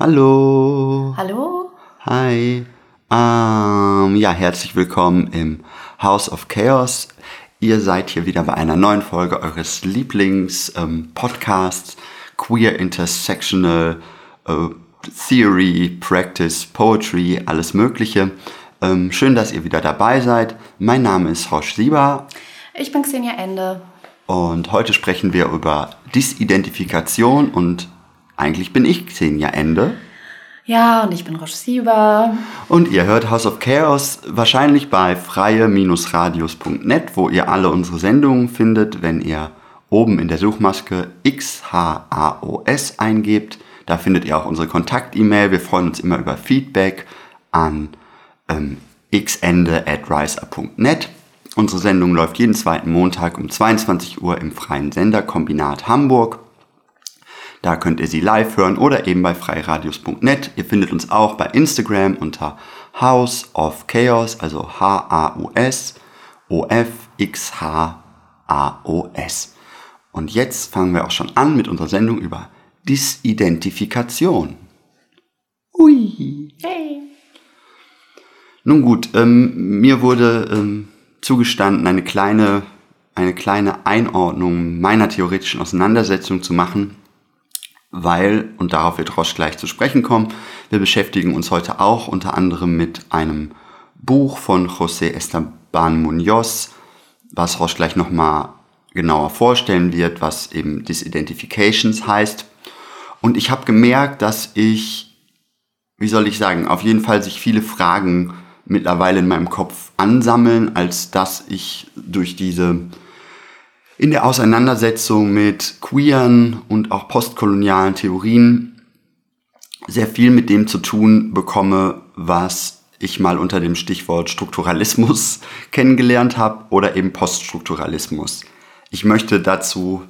Hallo. Hallo. Hi. Ähm, ja, herzlich willkommen im House of Chaos. Ihr seid hier wieder bei einer neuen Folge eures Lieblings-Podcasts Queer Intersectional äh, Theory, Practice, Poetry, alles Mögliche. Ähm, schön, dass ihr wieder dabei seid. Mein Name ist Roche Sieber. Ich bin Xenia Ende. Und heute sprechen wir über Disidentifikation und eigentlich bin ich Xenia Ende. Ja, und ich bin Roche Sieber. Und ihr hört House of Chaos wahrscheinlich bei freie-radios.net, wo ihr alle unsere Sendungen findet, wenn ihr oben in der Suchmaske XHAOS eingebt. Da findet ihr auch unsere Kontakt-E-Mail. Wir freuen uns immer über Feedback an ähm, xende at riseup.net. Unsere Sendung läuft jeden zweiten Montag um 22 Uhr im freien Senderkombinat Hamburg. Da könnt ihr sie live hören oder eben bei freiradios.net. Ihr findet uns auch bei Instagram unter House of Chaos, also H-A-U-S, O-F-X-H-A-O-S. Und jetzt fangen wir auch schon an mit unserer Sendung über Disidentifikation. Ui. Hey. Nun gut, ähm, mir wurde ähm, zugestanden, eine kleine, eine kleine Einordnung meiner theoretischen Auseinandersetzung zu machen, weil, und darauf wird Roche gleich zu sprechen kommen, wir beschäftigen uns heute auch unter anderem mit einem Buch von José Esteban Munoz, was Roche gleich nochmal genauer vorstellen wird, was eben Disidentifications heißt. Und ich habe gemerkt, dass ich, wie soll ich sagen, auf jeden Fall sich viele Fragen mittlerweile in meinem Kopf ansammeln, als dass ich durch diese in der Auseinandersetzung mit queeren und auch postkolonialen Theorien sehr viel mit dem zu tun bekomme, was ich mal unter dem Stichwort Strukturalismus kennengelernt habe oder eben Poststrukturalismus. Ich möchte dazu,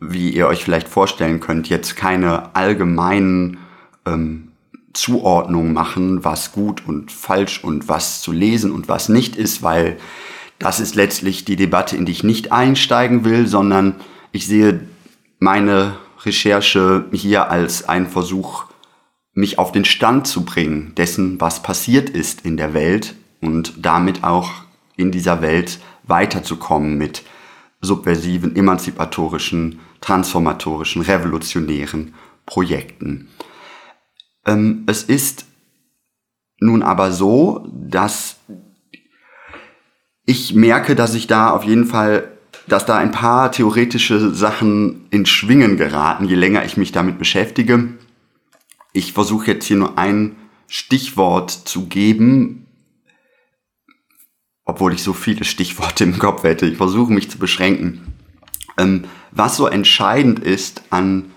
wie ihr euch vielleicht vorstellen könnt, jetzt keine allgemeinen ähm, Zuordnungen machen, was gut und falsch und was zu lesen und was nicht ist, weil das ist letztlich die Debatte, in die ich nicht einsteigen will, sondern ich sehe meine Recherche hier als einen Versuch, mich auf den Stand zu bringen dessen, was passiert ist in der Welt und damit auch in dieser Welt weiterzukommen mit subversiven, emanzipatorischen, transformatorischen, revolutionären Projekten. Ähm, es ist nun aber so, dass ich merke, dass ich da auf jeden Fall, dass da ein paar theoretische Sachen in Schwingen geraten, je länger ich mich damit beschäftige. Ich versuche jetzt hier nur ein Stichwort zu geben, obwohl ich so viele Stichworte im Kopf hätte. Ich versuche mich zu beschränken. Ähm, was so entscheidend ist an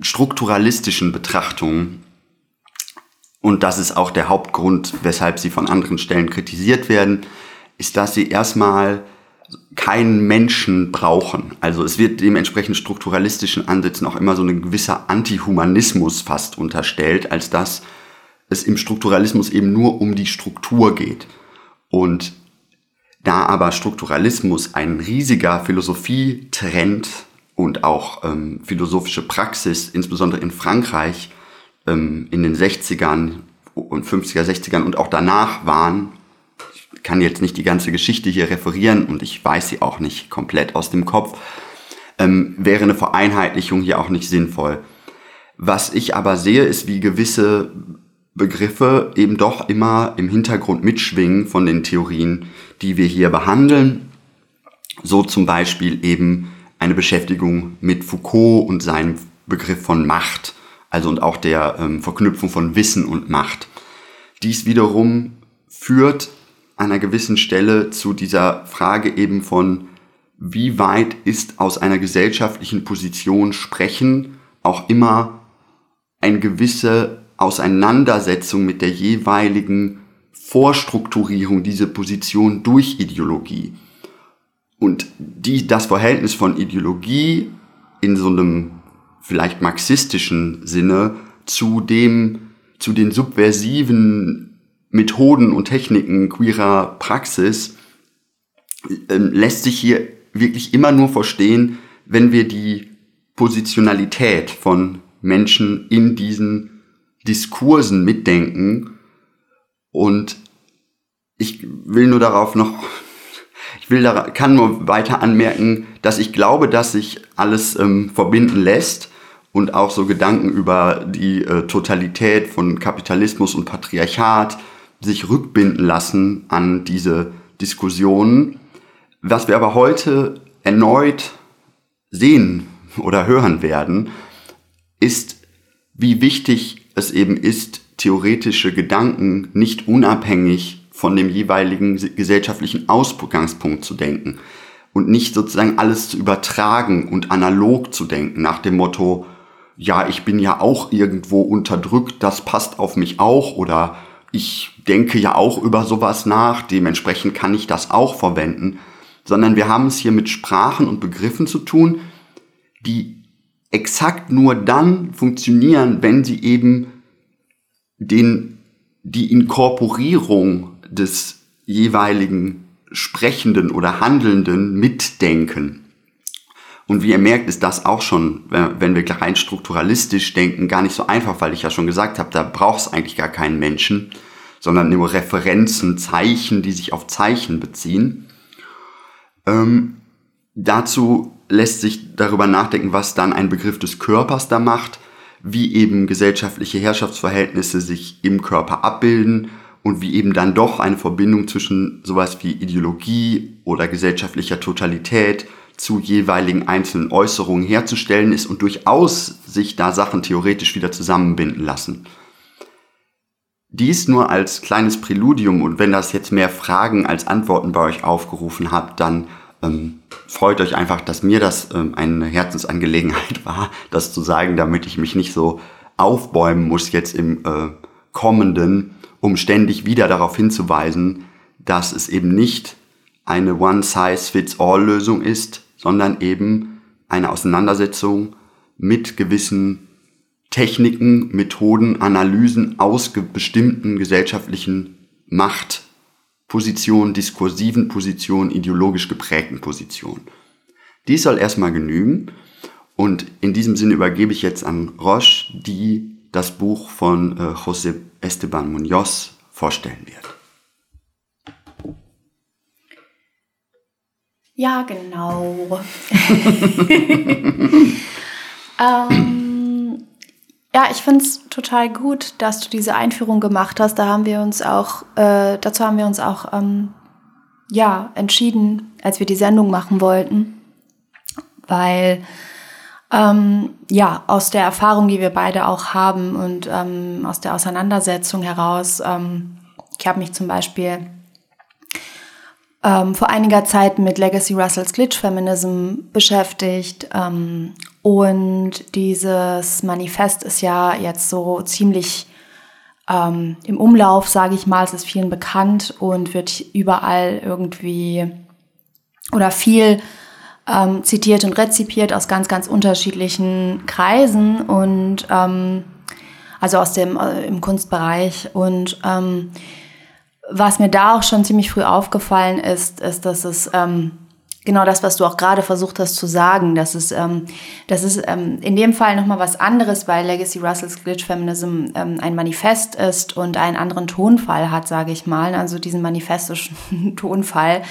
strukturalistischen Betrachtungen und das ist auch der Hauptgrund, weshalb sie von anderen Stellen kritisiert werden, ist, dass sie erstmal keinen Menschen brauchen. Also es wird dementsprechend strukturalistischen Ansätzen auch immer so ein gewisser Antihumanismus fast unterstellt, als dass es im Strukturalismus eben nur um die Struktur geht. Und da aber Strukturalismus ein riesiger Philosophietrend und auch ähm, philosophische Praxis, insbesondere in Frankreich, ähm, in den 60ern und 50er, 60ern und auch danach waren. Ich kann jetzt nicht die ganze Geschichte hier referieren und ich weiß sie auch nicht komplett aus dem Kopf. Ähm, wäre eine Vereinheitlichung hier auch nicht sinnvoll. Was ich aber sehe, ist, wie gewisse Begriffe eben doch immer im Hintergrund mitschwingen von den Theorien, die wir hier behandeln. So zum Beispiel eben eine Beschäftigung mit Foucault und seinem Begriff von Macht also und auch der ähm, Verknüpfung von Wissen und Macht. Dies wiederum führt an einer gewissen Stelle zu dieser Frage eben von, wie weit ist aus einer gesellschaftlichen Position sprechen auch immer eine gewisse Auseinandersetzung mit der jeweiligen Vorstrukturierung dieser Position durch Ideologie. Und die, das Verhältnis von Ideologie in so einem vielleicht marxistischen Sinne zu dem, zu den subversiven Methoden und Techniken queerer Praxis äh, lässt sich hier wirklich immer nur verstehen, wenn wir die Positionalität von Menschen in diesen Diskursen mitdenken. Und ich will nur darauf noch, ich will da, kann nur weiter anmerken, dass ich glaube, dass sich alles ähm, verbinden lässt und auch so Gedanken über die äh, Totalität von Kapitalismus und Patriarchat sich rückbinden lassen an diese Diskussionen. Was wir aber heute erneut sehen oder hören werden, ist, wie wichtig es eben ist, theoretische Gedanken nicht unabhängig von dem jeweiligen gesellschaftlichen Ausgangspunkt zu denken und nicht sozusagen alles zu übertragen und analog zu denken nach dem Motto, ja, ich bin ja auch irgendwo unterdrückt, das passt auf mich auch oder ich denke ja auch über sowas nach, dementsprechend kann ich das auch verwenden, sondern wir haben es hier mit Sprachen und Begriffen zu tun, die exakt nur dann funktionieren, wenn sie eben den, die Inkorporierung des jeweiligen Sprechenden oder Handelnden mitdenken. Und wie ihr merkt, ist das auch schon, wenn wir rein strukturalistisch denken, gar nicht so einfach, weil ich ja schon gesagt habe, da braucht es eigentlich gar keinen Menschen, sondern nur Referenzen, Zeichen, die sich auf Zeichen beziehen. Ähm, dazu lässt sich darüber nachdenken, was dann ein Begriff des Körpers da macht, wie eben gesellschaftliche Herrschaftsverhältnisse sich im Körper abbilden und wie eben dann doch eine Verbindung zwischen sowas wie Ideologie oder gesellschaftlicher Totalität zu jeweiligen einzelnen Äußerungen herzustellen ist und durchaus sich da Sachen theoretisch wieder zusammenbinden lassen. Dies nur als kleines Präludium und wenn das jetzt mehr Fragen als Antworten bei euch aufgerufen hat, dann ähm, freut euch einfach, dass mir das ähm, eine Herzensangelegenheit war, das zu sagen, damit ich mich nicht so aufbäumen muss jetzt im äh, kommenden, um ständig wieder darauf hinzuweisen, dass es eben nicht eine One-Size-Fits-All-Lösung ist, sondern eben eine Auseinandersetzung mit gewissen Techniken, Methoden, Analysen aus bestimmten gesellschaftlichen Machtpositionen, diskursiven Positionen, ideologisch geprägten Positionen. Dies soll erstmal genügen und in diesem Sinne übergebe ich jetzt an Roche, die das Buch von äh, José Esteban Munoz vorstellen wird. Ja, genau. ähm, ja, ich finde es total gut, dass du diese Einführung gemacht hast. Da haben wir uns auch, äh, dazu haben wir uns auch ähm, ja, entschieden, als wir die Sendung machen wollten. Weil ähm, ja, aus der Erfahrung, die wir beide auch haben und ähm, aus der Auseinandersetzung heraus, ähm, ich habe mich zum Beispiel ähm, vor einiger Zeit mit Legacy Russells Glitch Feminism beschäftigt. Ähm, und dieses Manifest ist ja jetzt so ziemlich ähm, im Umlauf, sage ich mal. Es ist vielen bekannt und wird überall irgendwie oder viel ähm, zitiert und rezipiert aus ganz, ganz unterschiedlichen Kreisen und ähm, also aus dem äh, im Kunstbereich und ähm, was mir da auch schon ziemlich früh aufgefallen ist, ist, dass es ähm, genau das, was du auch gerade versucht hast zu sagen, dass es, ähm, das ist ähm, in dem Fall nochmal was anderes, weil Legacy Russells Glitch Feminism ähm, ein Manifest ist und einen anderen Tonfall hat, sage ich mal, also diesen manifestischen Tonfall,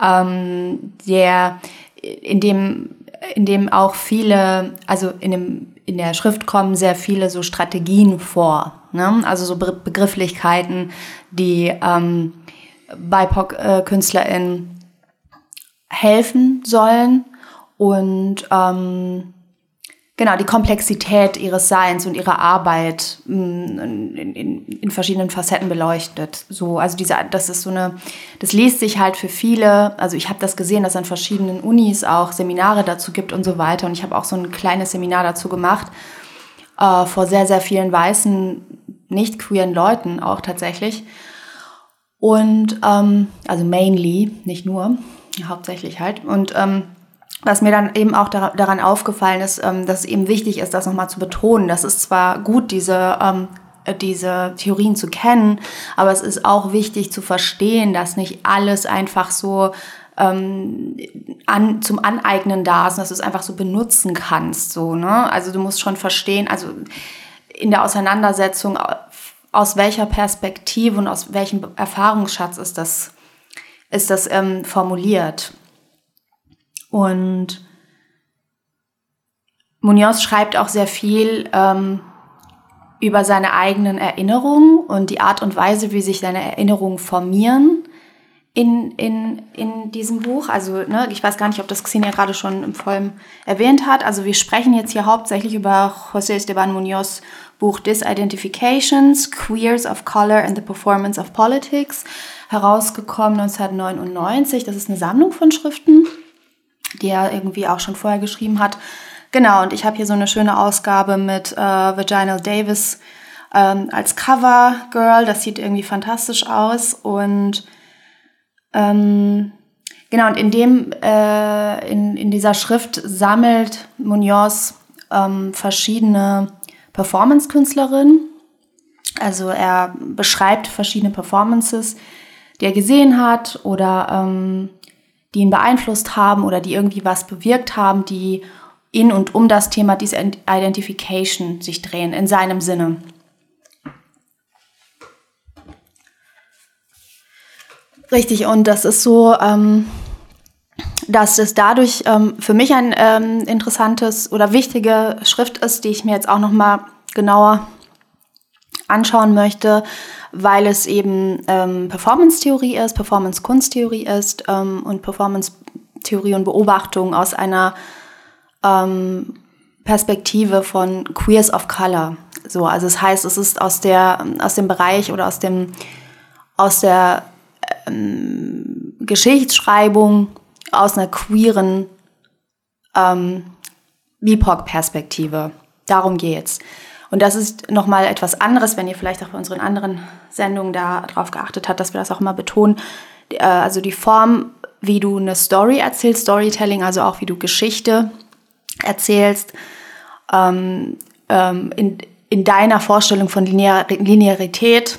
ähm, der in dem in dem auch viele, also in, dem, in der Schrift kommen sehr viele so Strategien vor, ne? also so Begrifflichkeiten, die ähm, BIPOC-KünstlerInnen helfen sollen und ähm, genau die Komplexität ihres Seins und ihrer Arbeit mm, in, in, in, verschiedenen Facetten beleuchtet. So, also diese, das ist so eine, das liest sich halt für viele. Also ich habe das gesehen, dass es an verschiedenen Unis auch Seminare dazu gibt und so weiter. Und ich habe auch so ein kleines Seminar dazu gemacht äh, vor sehr sehr vielen weißen nicht queeren Leuten auch tatsächlich. Und ähm, also mainly, nicht nur, hauptsächlich halt. Und ähm, was mir dann eben auch da, daran aufgefallen ist, ähm, dass es eben wichtig ist, das nochmal zu betonen. Das ist zwar gut, diese, ähm, diese Theorien zu kennen, aber es ist auch wichtig zu verstehen, dass nicht alles einfach so ähm, an, zum Aneignen da ist dass du es einfach so benutzen kannst. So, ne? Also du musst schon verstehen, also in der Auseinandersetzung, aus welcher Perspektive und aus welchem Erfahrungsschatz ist das, ist das ähm, formuliert. Und Munoz schreibt auch sehr viel ähm, über seine eigenen Erinnerungen und die Art und Weise, wie sich seine Erinnerungen formieren in, in, in diesem Buch. Also ne, ich weiß gar nicht, ob das Xenia gerade schon im Vollen erwähnt hat. Also wir sprechen jetzt hier hauptsächlich über José Esteban Munoz Buch Disidentifications, Queers of Color and the Performance of Politics, herausgekommen 1999. Das ist eine Sammlung von Schriften, die er irgendwie auch schon vorher geschrieben hat. Genau, und ich habe hier so eine schöne Ausgabe mit äh, Virginal Davis ähm, als Cover Girl. Das sieht irgendwie fantastisch aus. Und ähm, genau, und in dem, äh, in, in dieser Schrift sammelt Munoz ähm, verschiedene Performance-Künstlerin. Also er beschreibt verschiedene Performances, die er gesehen hat oder ähm, die ihn beeinflusst haben oder die irgendwie was bewirkt haben, die in und um das Thema Disidentification sich drehen, in seinem Sinne. Richtig, und das ist so, ähm, dass es dadurch ähm, für mich ein ähm, interessantes oder wichtige Schrift ist, die ich mir jetzt auch noch mal genauer anschauen möchte, weil es eben ähm, Performance-Theorie ist, Performance-Kunsttheorie ist ähm, und Performance-Theorie und Beobachtung aus einer ähm, Perspektive von Queers of Color. So, also es das heißt, es ist aus der aus dem Bereich oder aus dem aus der ähm, Geschichtsschreibung aus einer queeren ähm, BIPOC-Perspektive. Darum geht's. Und das ist nochmal etwas anderes, wenn ihr vielleicht auch bei unseren anderen Sendungen da drauf geachtet habt, dass wir das auch immer betonen. Äh, also die Form, wie du eine Story erzählst, Storytelling, also auch wie du Geschichte erzählst, ähm, ähm, in, in deiner Vorstellung von Linear Linearität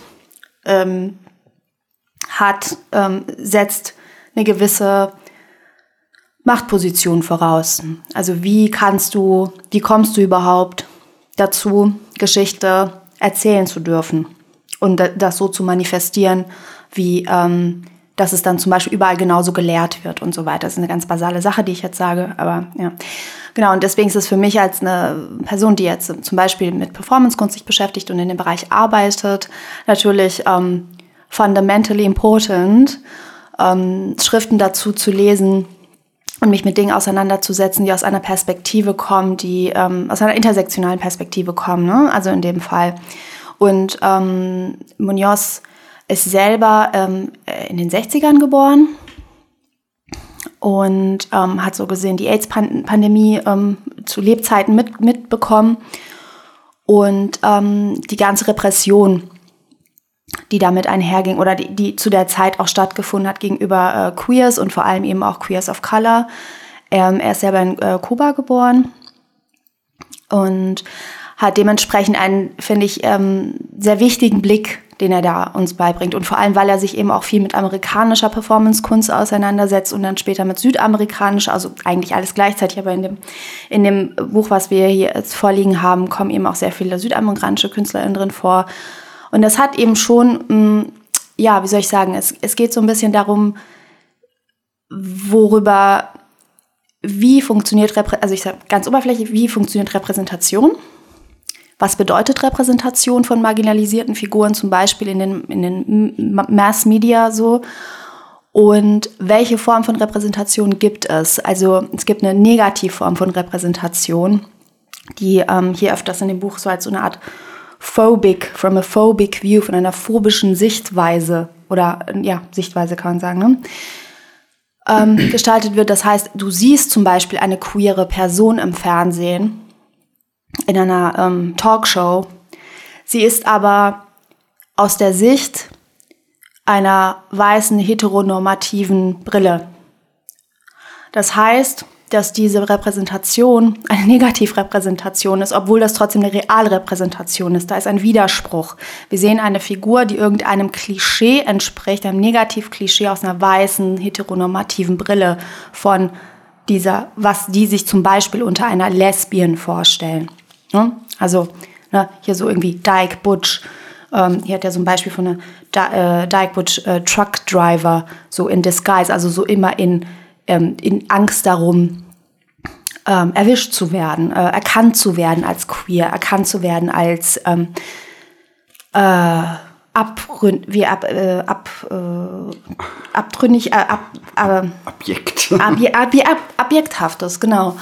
ähm, hat, ähm, setzt eine gewisse Machtposition voraus. Also wie kannst du, wie kommst du überhaupt dazu, Geschichte erzählen zu dürfen und das so zu manifestieren, wie ähm, dass es dann zum Beispiel überall genauso gelehrt wird und so weiter. Das ist eine ganz basale Sache, die ich jetzt sage, aber ja. Genau, und deswegen ist es für mich als eine Person, die jetzt zum Beispiel mit Performance-Kunst sich beschäftigt und in dem Bereich arbeitet, natürlich ähm, fundamentally important, ähm, Schriften dazu zu lesen, und mich mit Dingen auseinanderzusetzen, die aus einer Perspektive kommen, die ähm, aus einer intersektionalen Perspektive kommen, ne? also in dem Fall. Und ähm, Munoz ist selber ähm, in den 60ern geboren und ähm, hat so gesehen die AIDS-Pandemie ähm, zu Lebzeiten mit, mitbekommen und ähm, die ganze Repression die damit einherging oder die, die zu der Zeit auch stattgefunden hat gegenüber äh, Queers und vor allem eben auch Queers of Color. Ähm, er ist selber in äh, Kuba geboren und hat dementsprechend einen, finde ich, ähm, sehr wichtigen Blick, den er da uns beibringt. Und vor allem, weil er sich eben auch viel mit amerikanischer Performance-Kunst auseinandersetzt und dann später mit südamerikanischer, also eigentlich alles gleichzeitig, aber in dem, in dem Buch, was wir hier jetzt vorliegen haben, kommen eben auch sehr viele südamerikanische KünstlerInnen drin vor. Und das hat eben schon, mh, mm, ja, wie soll ich sagen, es, es geht so ein bisschen darum, worüber, wie funktioniert, also ich sage ganz oberflächlich, wie funktioniert Repräsentation? Was bedeutet Repräsentation von marginalisierten Figuren, zum Beispiel in den, in den Mass Media so? Und welche Form von Repräsentation gibt es? Also es gibt eine Negativform von Repräsentation, die ähm, hier öfters in dem Buch so als so eine Art phobic, from a phobic view, von einer phobischen Sichtweise oder ja, Sichtweise kann man sagen, ne? ähm, gestaltet wird. Das heißt, du siehst zum Beispiel eine queere Person im Fernsehen, in einer ähm, Talkshow. Sie ist aber aus der Sicht einer weißen heteronormativen Brille. Das heißt, dass diese Repräsentation eine Negativrepräsentation ist, obwohl das trotzdem eine Realrepräsentation ist. Da ist ein Widerspruch. Wir sehen eine Figur, die irgendeinem Klischee entspricht, einem Negativklischee aus einer weißen, heteronormativen Brille von dieser, was die sich zum Beispiel unter einer Lesbian vorstellen. Also ne, hier so irgendwie Dyke Butch. Ähm, hier hat er so ein Beispiel von einer äh, Dyke Butch äh, Truck Driver, so in Disguise, also so immer in ähm, in Angst darum, ähm, erwischt zu werden, äh, erkannt zu werden als queer, erkannt zu werden als ähm, äh, abründ, wie ab, äh, ab, äh, abtrünnig, äh, ab, äh, Objekt. Ab, ab, ab, Objekthaftes, genau.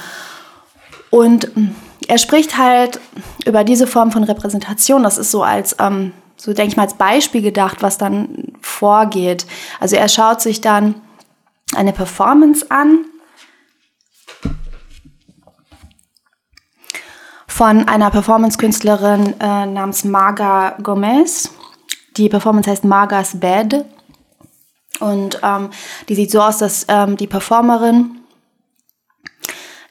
Und mm, er spricht halt über diese Form von Repräsentation. Das ist so als, ähm, so denke ich mal, als Beispiel gedacht, was dann vorgeht. Also er schaut sich dann eine Performance an von einer Performance-Künstlerin äh, namens Marga Gomez. Die Performance heißt Margas Bed. Und ähm, die sieht so aus, dass ähm, die Performerin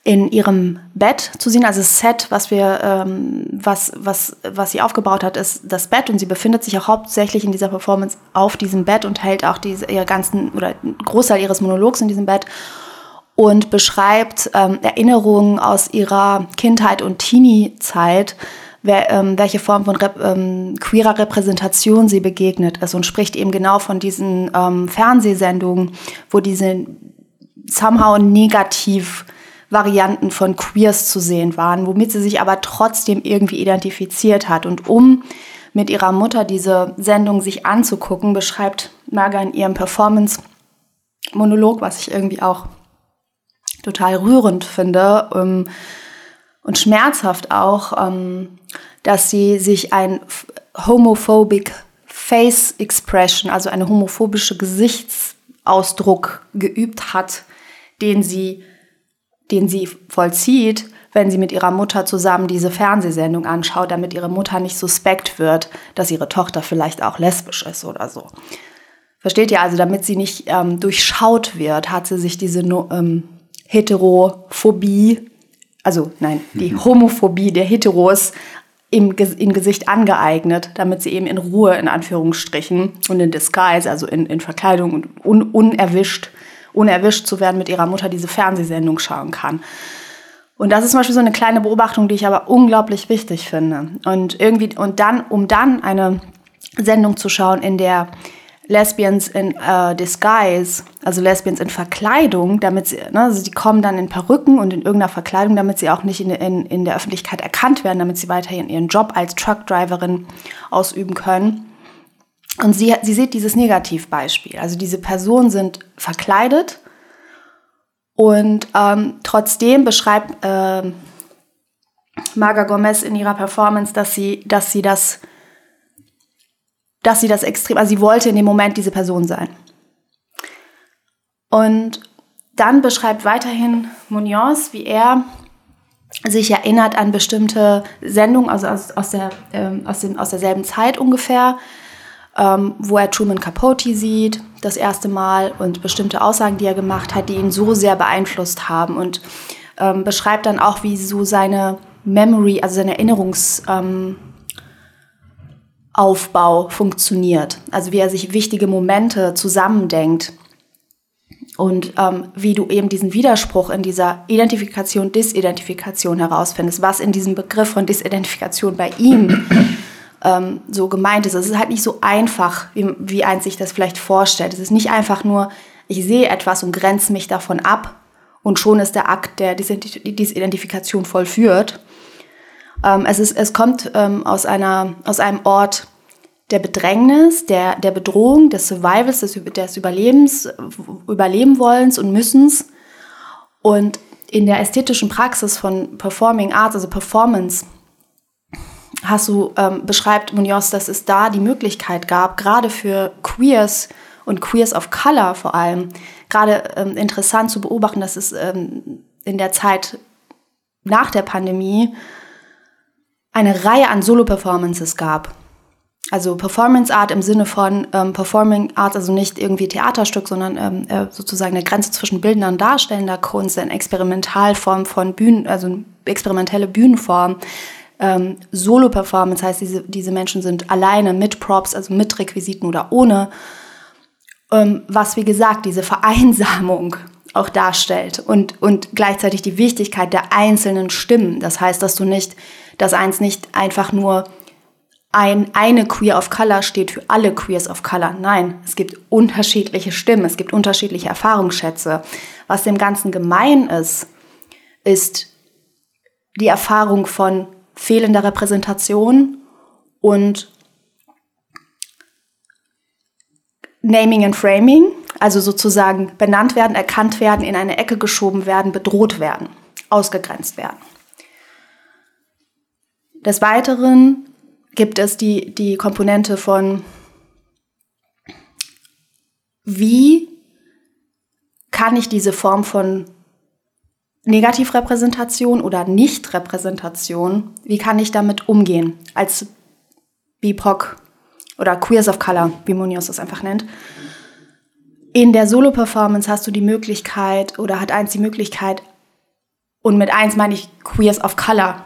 in ihrem Bett zu sehen. Also das Set, was wir, ähm, was, was, was sie aufgebaut hat, ist das Bett und sie befindet sich auch hauptsächlich in dieser Performance auf diesem Bett und hält auch diese, ihre ganzen oder Großteil ihres Monologs in diesem Bett und beschreibt ähm, Erinnerungen aus ihrer Kindheit und Teenie-Zeit, wer, ähm, welche Form von Rep ähm, queerer Repräsentation sie begegnet ist und spricht eben genau von diesen ähm, Fernsehsendungen, wo diese somehow negativ Varianten von Queers zu sehen waren, womit sie sich aber trotzdem irgendwie identifiziert hat. Und um mit ihrer Mutter diese Sendung sich anzugucken, beschreibt Marga in ihrem Performance-Monolog, was ich irgendwie auch total rührend finde ähm, und schmerzhaft auch, ähm, dass sie sich ein homophobic Face Expression, also eine homophobische Gesichtsausdruck geübt hat, den sie den sie vollzieht, wenn sie mit ihrer Mutter zusammen diese Fernsehsendung anschaut, damit ihre Mutter nicht suspekt wird, dass ihre Tochter vielleicht auch lesbisch ist oder so. Versteht ihr also, damit sie nicht ähm, durchschaut wird, hat sie sich diese ähm, Heterophobie, also nein, die mhm. Homophobie der Heteros im, im Gesicht angeeignet, damit sie eben in Ruhe, in Anführungsstrichen, und in Disguise, also in, in Verkleidung und un, unerwischt ohne erwischt zu werden, mit ihrer Mutter diese Fernsehsendung schauen kann. Und das ist zum Beispiel so eine kleine Beobachtung, die ich aber unglaublich wichtig finde. Und irgendwie, und dann, um dann eine Sendung zu schauen, in der Lesbians in uh, Disguise, also Lesbians in Verkleidung, damit sie, ne, also die kommen dann in Perücken und in irgendeiner Verkleidung, damit sie auch nicht in, in, in der Öffentlichkeit erkannt werden, damit sie weiterhin ihren Job als Truckdriverin ausüben können. Und sie, sie sieht dieses Negativbeispiel. Also diese Personen sind verkleidet und ähm, trotzdem beschreibt äh, Marga Gomez in ihrer Performance, dass sie, dass sie das, dass sie das extrem, also sie wollte in dem Moment diese Person sein. Und dann beschreibt weiterhin Munoz, wie er sich erinnert an bestimmte Sendungen, also aus, aus, der, ähm, aus, dem, aus derselben Zeit ungefähr, ähm, wo er Truman Capote sieht, das erste Mal und bestimmte Aussagen, die er gemacht hat, die ihn so sehr beeinflusst haben und ähm, beschreibt dann auch, wie so seine Memory, also seine Erinnerungsaufbau ähm, funktioniert. Also wie er sich wichtige Momente zusammendenkt und ähm, wie du eben diesen Widerspruch in dieser Identifikation, Disidentifikation herausfindest, was in diesem Begriff von Disidentifikation bei ihm ähm, so gemeint ist. Es ist halt nicht so einfach, wie, wie eins sich das vielleicht vorstellt. Es ist nicht einfach nur, ich sehe etwas und grenze mich davon ab und schon ist der Akt der Disidentifikation vollführt. Ähm, es, ist, es kommt ähm, aus, einer, aus einem Ort der Bedrängnis, der, der Bedrohung, des Survivals, des, des Überlebens, Überleben wollens und müssens. Und in der ästhetischen Praxis von Performing Arts, also Performance, hast du, ähm, beschreibt Munoz, dass es da die Möglichkeit gab, gerade für Queers und Queers of Color vor allem, gerade ähm, interessant zu beobachten, dass es ähm, in der Zeit nach der Pandemie eine Reihe an Solo-Performances gab. Also Performance Art im Sinne von ähm, Performing Art, also nicht irgendwie Theaterstück, sondern ähm, äh, sozusagen eine Grenze zwischen bildender und darstellender Kunst, eine Experimentalform von Bühnen, also experimentelle Bühnenform. Ähm, Solo-Performance heißt, diese, diese Menschen sind alleine mit Props, also mit Requisiten oder ohne. Ähm, was, wie gesagt, diese Vereinsamung auch darstellt und, und gleichzeitig die Wichtigkeit der einzelnen Stimmen. Das heißt, dass du nicht, dass eins nicht einfach nur ein, eine Queer of Color steht für alle Queers of Color. Nein, es gibt unterschiedliche Stimmen, es gibt unterschiedliche Erfahrungsschätze. Was dem Ganzen gemein ist, ist die Erfahrung von fehlender Repräsentation und Naming and Framing, also sozusagen benannt werden, erkannt werden, in eine Ecke geschoben werden, bedroht werden, ausgegrenzt werden. Des Weiteren gibt es die, die Komponente von, wie kann ich diese Form von Negativrepräsentation oder Nichtrepräsentation, wie kann ich damit umgehen als BIPOC oder Queers of Color, wie Munoz das einfach nennt. In der Solo-Performance hast du die Möglichkeit oder hat eins die Möglichkeit, und mit eins meine ich Queers of Color,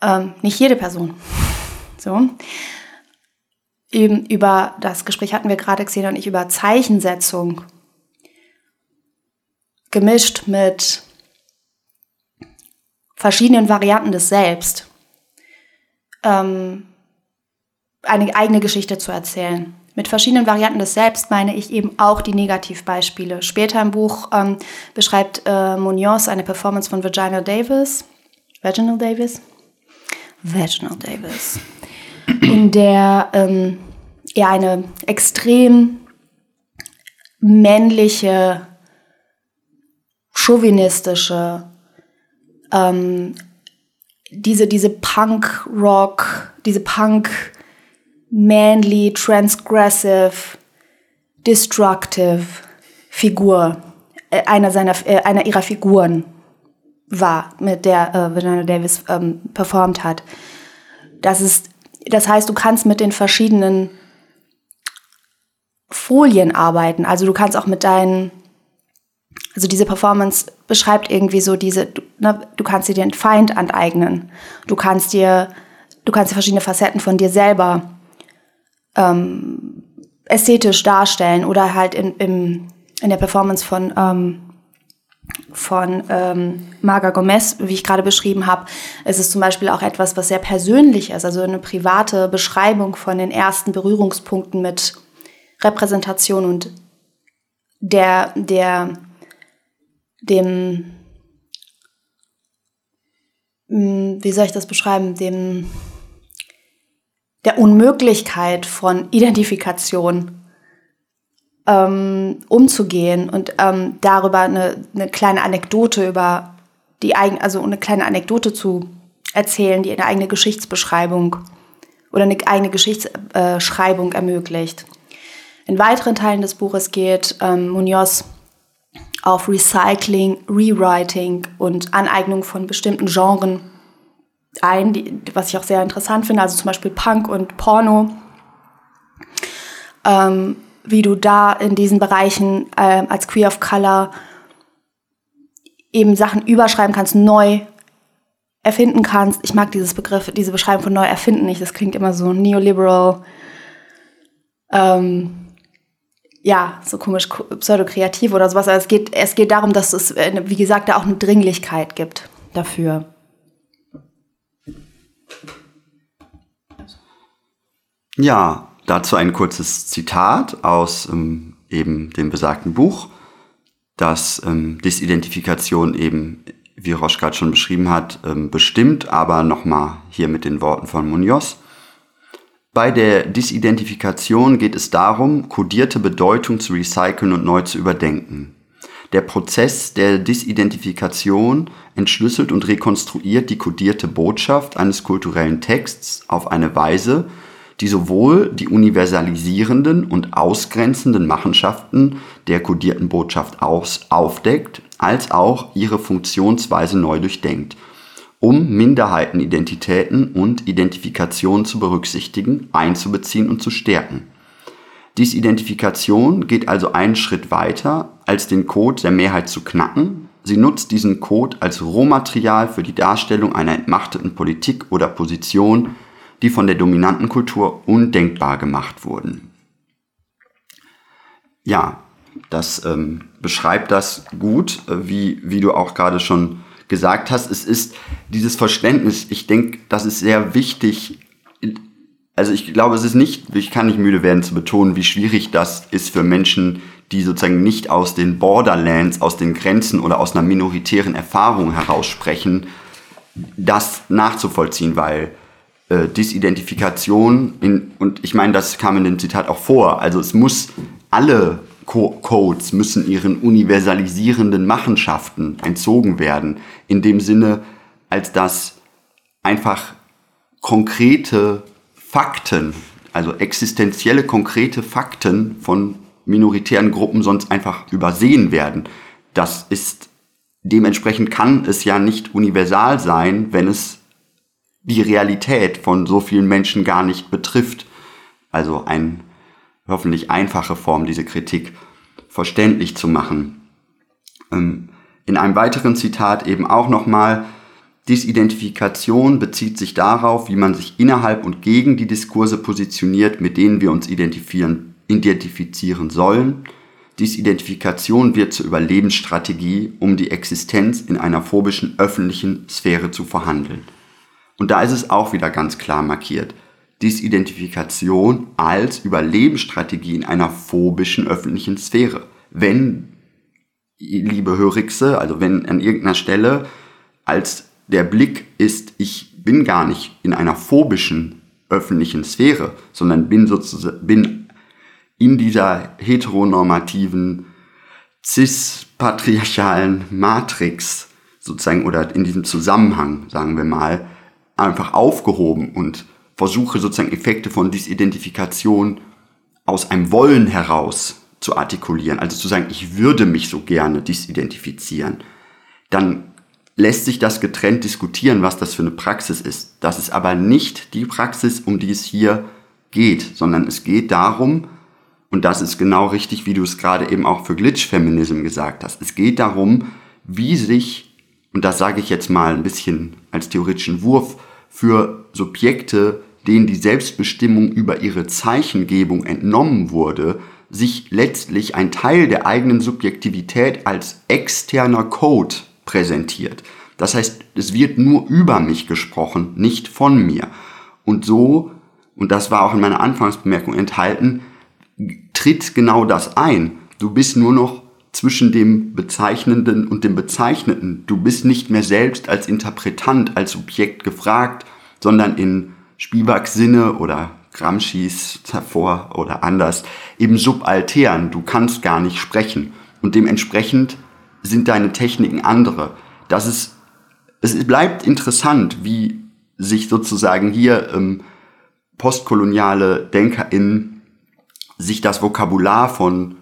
ähm, nicht jede Person. So. Eben über das Gespräch hatten wir gerade gesehen und ich über Zeichensetzung gemischt mit verschiedenen Varianten des Selbst ähm, eine eigene Geschichte zu erzählen. Mit verschiedenen Varianten des Selbst meine ich eben auch die Negativbeispiele. Später im Buch ähm, beschreibt äh, Munoz eine Performance von Virginia Davis. Virginia Davis? Vaginal Davis, in der ähm, er eine extrem männliche, chauvinistische, ähm, diese, diese Punk-Rock, diese Punk-manly, transgressive, destructive Figur, äh, einer, seiner, äh, einer ihrer Figuren war, mit der äh, Davis ähm, performt hat. Das ist, das heißt, du kannst mit den verschiedenen Folien arbeiten. Also du kannst auch mit deinen, also diese Performance beschreibt irgendwie so diese, du, ne, du kannst dir den Feind aneignen. Du kannst dir, du kannst dir verschiedene Facetten von dir selber ähm, ästhetisch darstellen oder halt in, im, in der Performance von ähm, von ähm, Marga Gomez, wie ich gerade beschrieben habe, ist es zum Beispiel auch etwas, was sehr persönlich ist, also eine private Beschreibung von den ersten Berührungspunkten mit Repräsentation und der, der, dem, hm, wie soll ich das beschreiben, dem, der Unmöglichkeit von Identifikation ähm, umzugehen und ähm, darüber eine, eine kleine Anekdote über die eigene, also eine kleine Anekdote zu erzählen, die eine eigene Geschichtsbeschreibung oder eine eigene Geschichtsschreibung ermöglicht. In weiteren Teilen des Buches geht ähm, Munoz auf Recycling, Rewriting und Aneignung von bestimmten Genren ein, die, was ich auch sehr interessant finde, also zum Beispiel Punk und Porno. Ähm, wie du da in diesen Bereichen äh, als Queer of Color eben Sachen überschreiben kannst, neu erfinden kannst. Ich mag dieses Begriff, diese Beschreibung von neu erfinden nicht. Das klingt immer so neoliberal. Ähm, ja, so komisch pseudokreativ oder sowas. Aber es geht, es geht darum, dass es, äh, wie gesagt, da auch eine Dringlichkeit gibt dafür. Ja, Dazu ein kurzes Zitat aus ähm, eben dem besagten Buch, das ähm, Disidentifikation eben, wie Roche gerade schon beschrieben hat, ähm, bestimmt, aber nochmal hier mit den Worten von Munoz. Bei der Disidentifikation geht es darum, kodierte Bedeutung zu recyceln und neu zu überdenken. Der Prozess der Disidentifikation entschlüsselt und rekonstruiert die kodierte Botschaft eines kulturellen Texts auf eine Weise, die sowohl die universalisierenden und ausgrenzenden Machenschaften der kodierten Botschaft aufdeckt, als auch ihre Funktionsweise neu durchdenkt um Minderheitenidentitäten und Identifikation zu berücksichtigen, einzubeziehen und zu stärken. Dies Identifikation geht also einen Schritt weiter, als den Code der Mehrheit zu knacken. Sie nutzt diesen Code als Rohmaterial für die Darstellung einer entmachteten Politik oder Position, die von der dominanten Kultur undenkbar gemacht wurden. Ja, das ähm, beschreibt das gut, äh, wie, wie du auch gerade schon gesagt hast. Es ist dieses Verständnis, ich denke, das ist sehr wichtig. Also ich glaube, es ist nicht, ich kann nicht müde werden zu betonen, wie schwierig das ist für Menschen, die sozusagen nicht aus den Borderlands, aus den Grenzen oder aus einer minoritären Erfahrung heraussprechen, das nachzuvollziehen, weil äh, Disidentifikation, in, und ich meine, das kam in dem Zitat auch vor, also es muss alle Co Codes müssen ihren universalisierenden Machenschaften entzogen werden, in dem Sinne, als dass einfach konkrete Fakten, also existenzielle konkrete Fakten von minoritären Gruppen sonst einfach übersehen werden. Das ist dementsprechend kann es ja nicht universal sein, wenn es die Realität von so vielen Menschen gar nicht betrifft. Also ein hoffentlich einfache Form, diese Kritik verständlich zu machen. Ähm, in einem weiteren Zitat eben auch nochmal, Disidentifikation bezieht sich darauf, wie man sich innerhalb und gegen die Diskurse positioniert, mit denen wir uns identifizieren, sollen. Disidentifikation wird zur Überlebensstrategie, um die Existenz in einer phobischen öffentlichen Sphäre zu verhandeln. Und da ist es auch wieder ganz klar markiert. Disidentifikation als Überlebensstrategie in einer phobischen öffentlichen Sphäre. Wenn, liebe Hörigse, also wenn an irgendeiner Stelle als der Blick ist, ich bin gar nicht in einer phobischen öffentlichen Sphäre, sondern bin sozusagen, bin in dieser heteronormativen, cis-patriarchalen Matrix sozusagen oder in diesem Zusammenhang, sagen wir mal, einfach aufgehoben und versuche sozusagen Effekte von Disidentifikation aus einem Wollen heraus zu artikulieren, also zu sagen, ich würde mich so gerne disidentifizieren, dann lässt sich das getrennt diskutieren, was das für eine Praxis ist. Das ist aber nicht die Praxis, um die es hier geht, sondern es geht darum, und das ist genau richtig, wie du es gerade eben auch für Glitch-Feminism gesagt hast, es geht darum, wie sich, und das sage ich jetzt mal ein bisschen als theoretischen Wurf, für Subjekte, denen die Selbstbestimmung über ihre Zeichengebung entnommen wurde, sich letztlich ein Teil der eigenen Subjektivität als externer Code präsentiert. Das heißt, es wird nur über mich gesprochen, nicht von mir. Und so, und das war auch in meiner Anfangsbemerkung enthalten, tritt genau das ein. Du bist nur noch zwischen dem Bezeichnenden und dem Bezeichneten. Du bist nicht mehr selbst als Interpretant, als Subjekt gefragt, sondern in Spivaks Sinne oder Gramsci's davor oder anders eben subaltern. Du kannst gar nicht sprechen und dementsprechend sind deine Techniken andere. Das ist, es bleibt interessant, wie sich sozusagen hier ähm, postkoloniale DenkerInnen sich das Vokabular von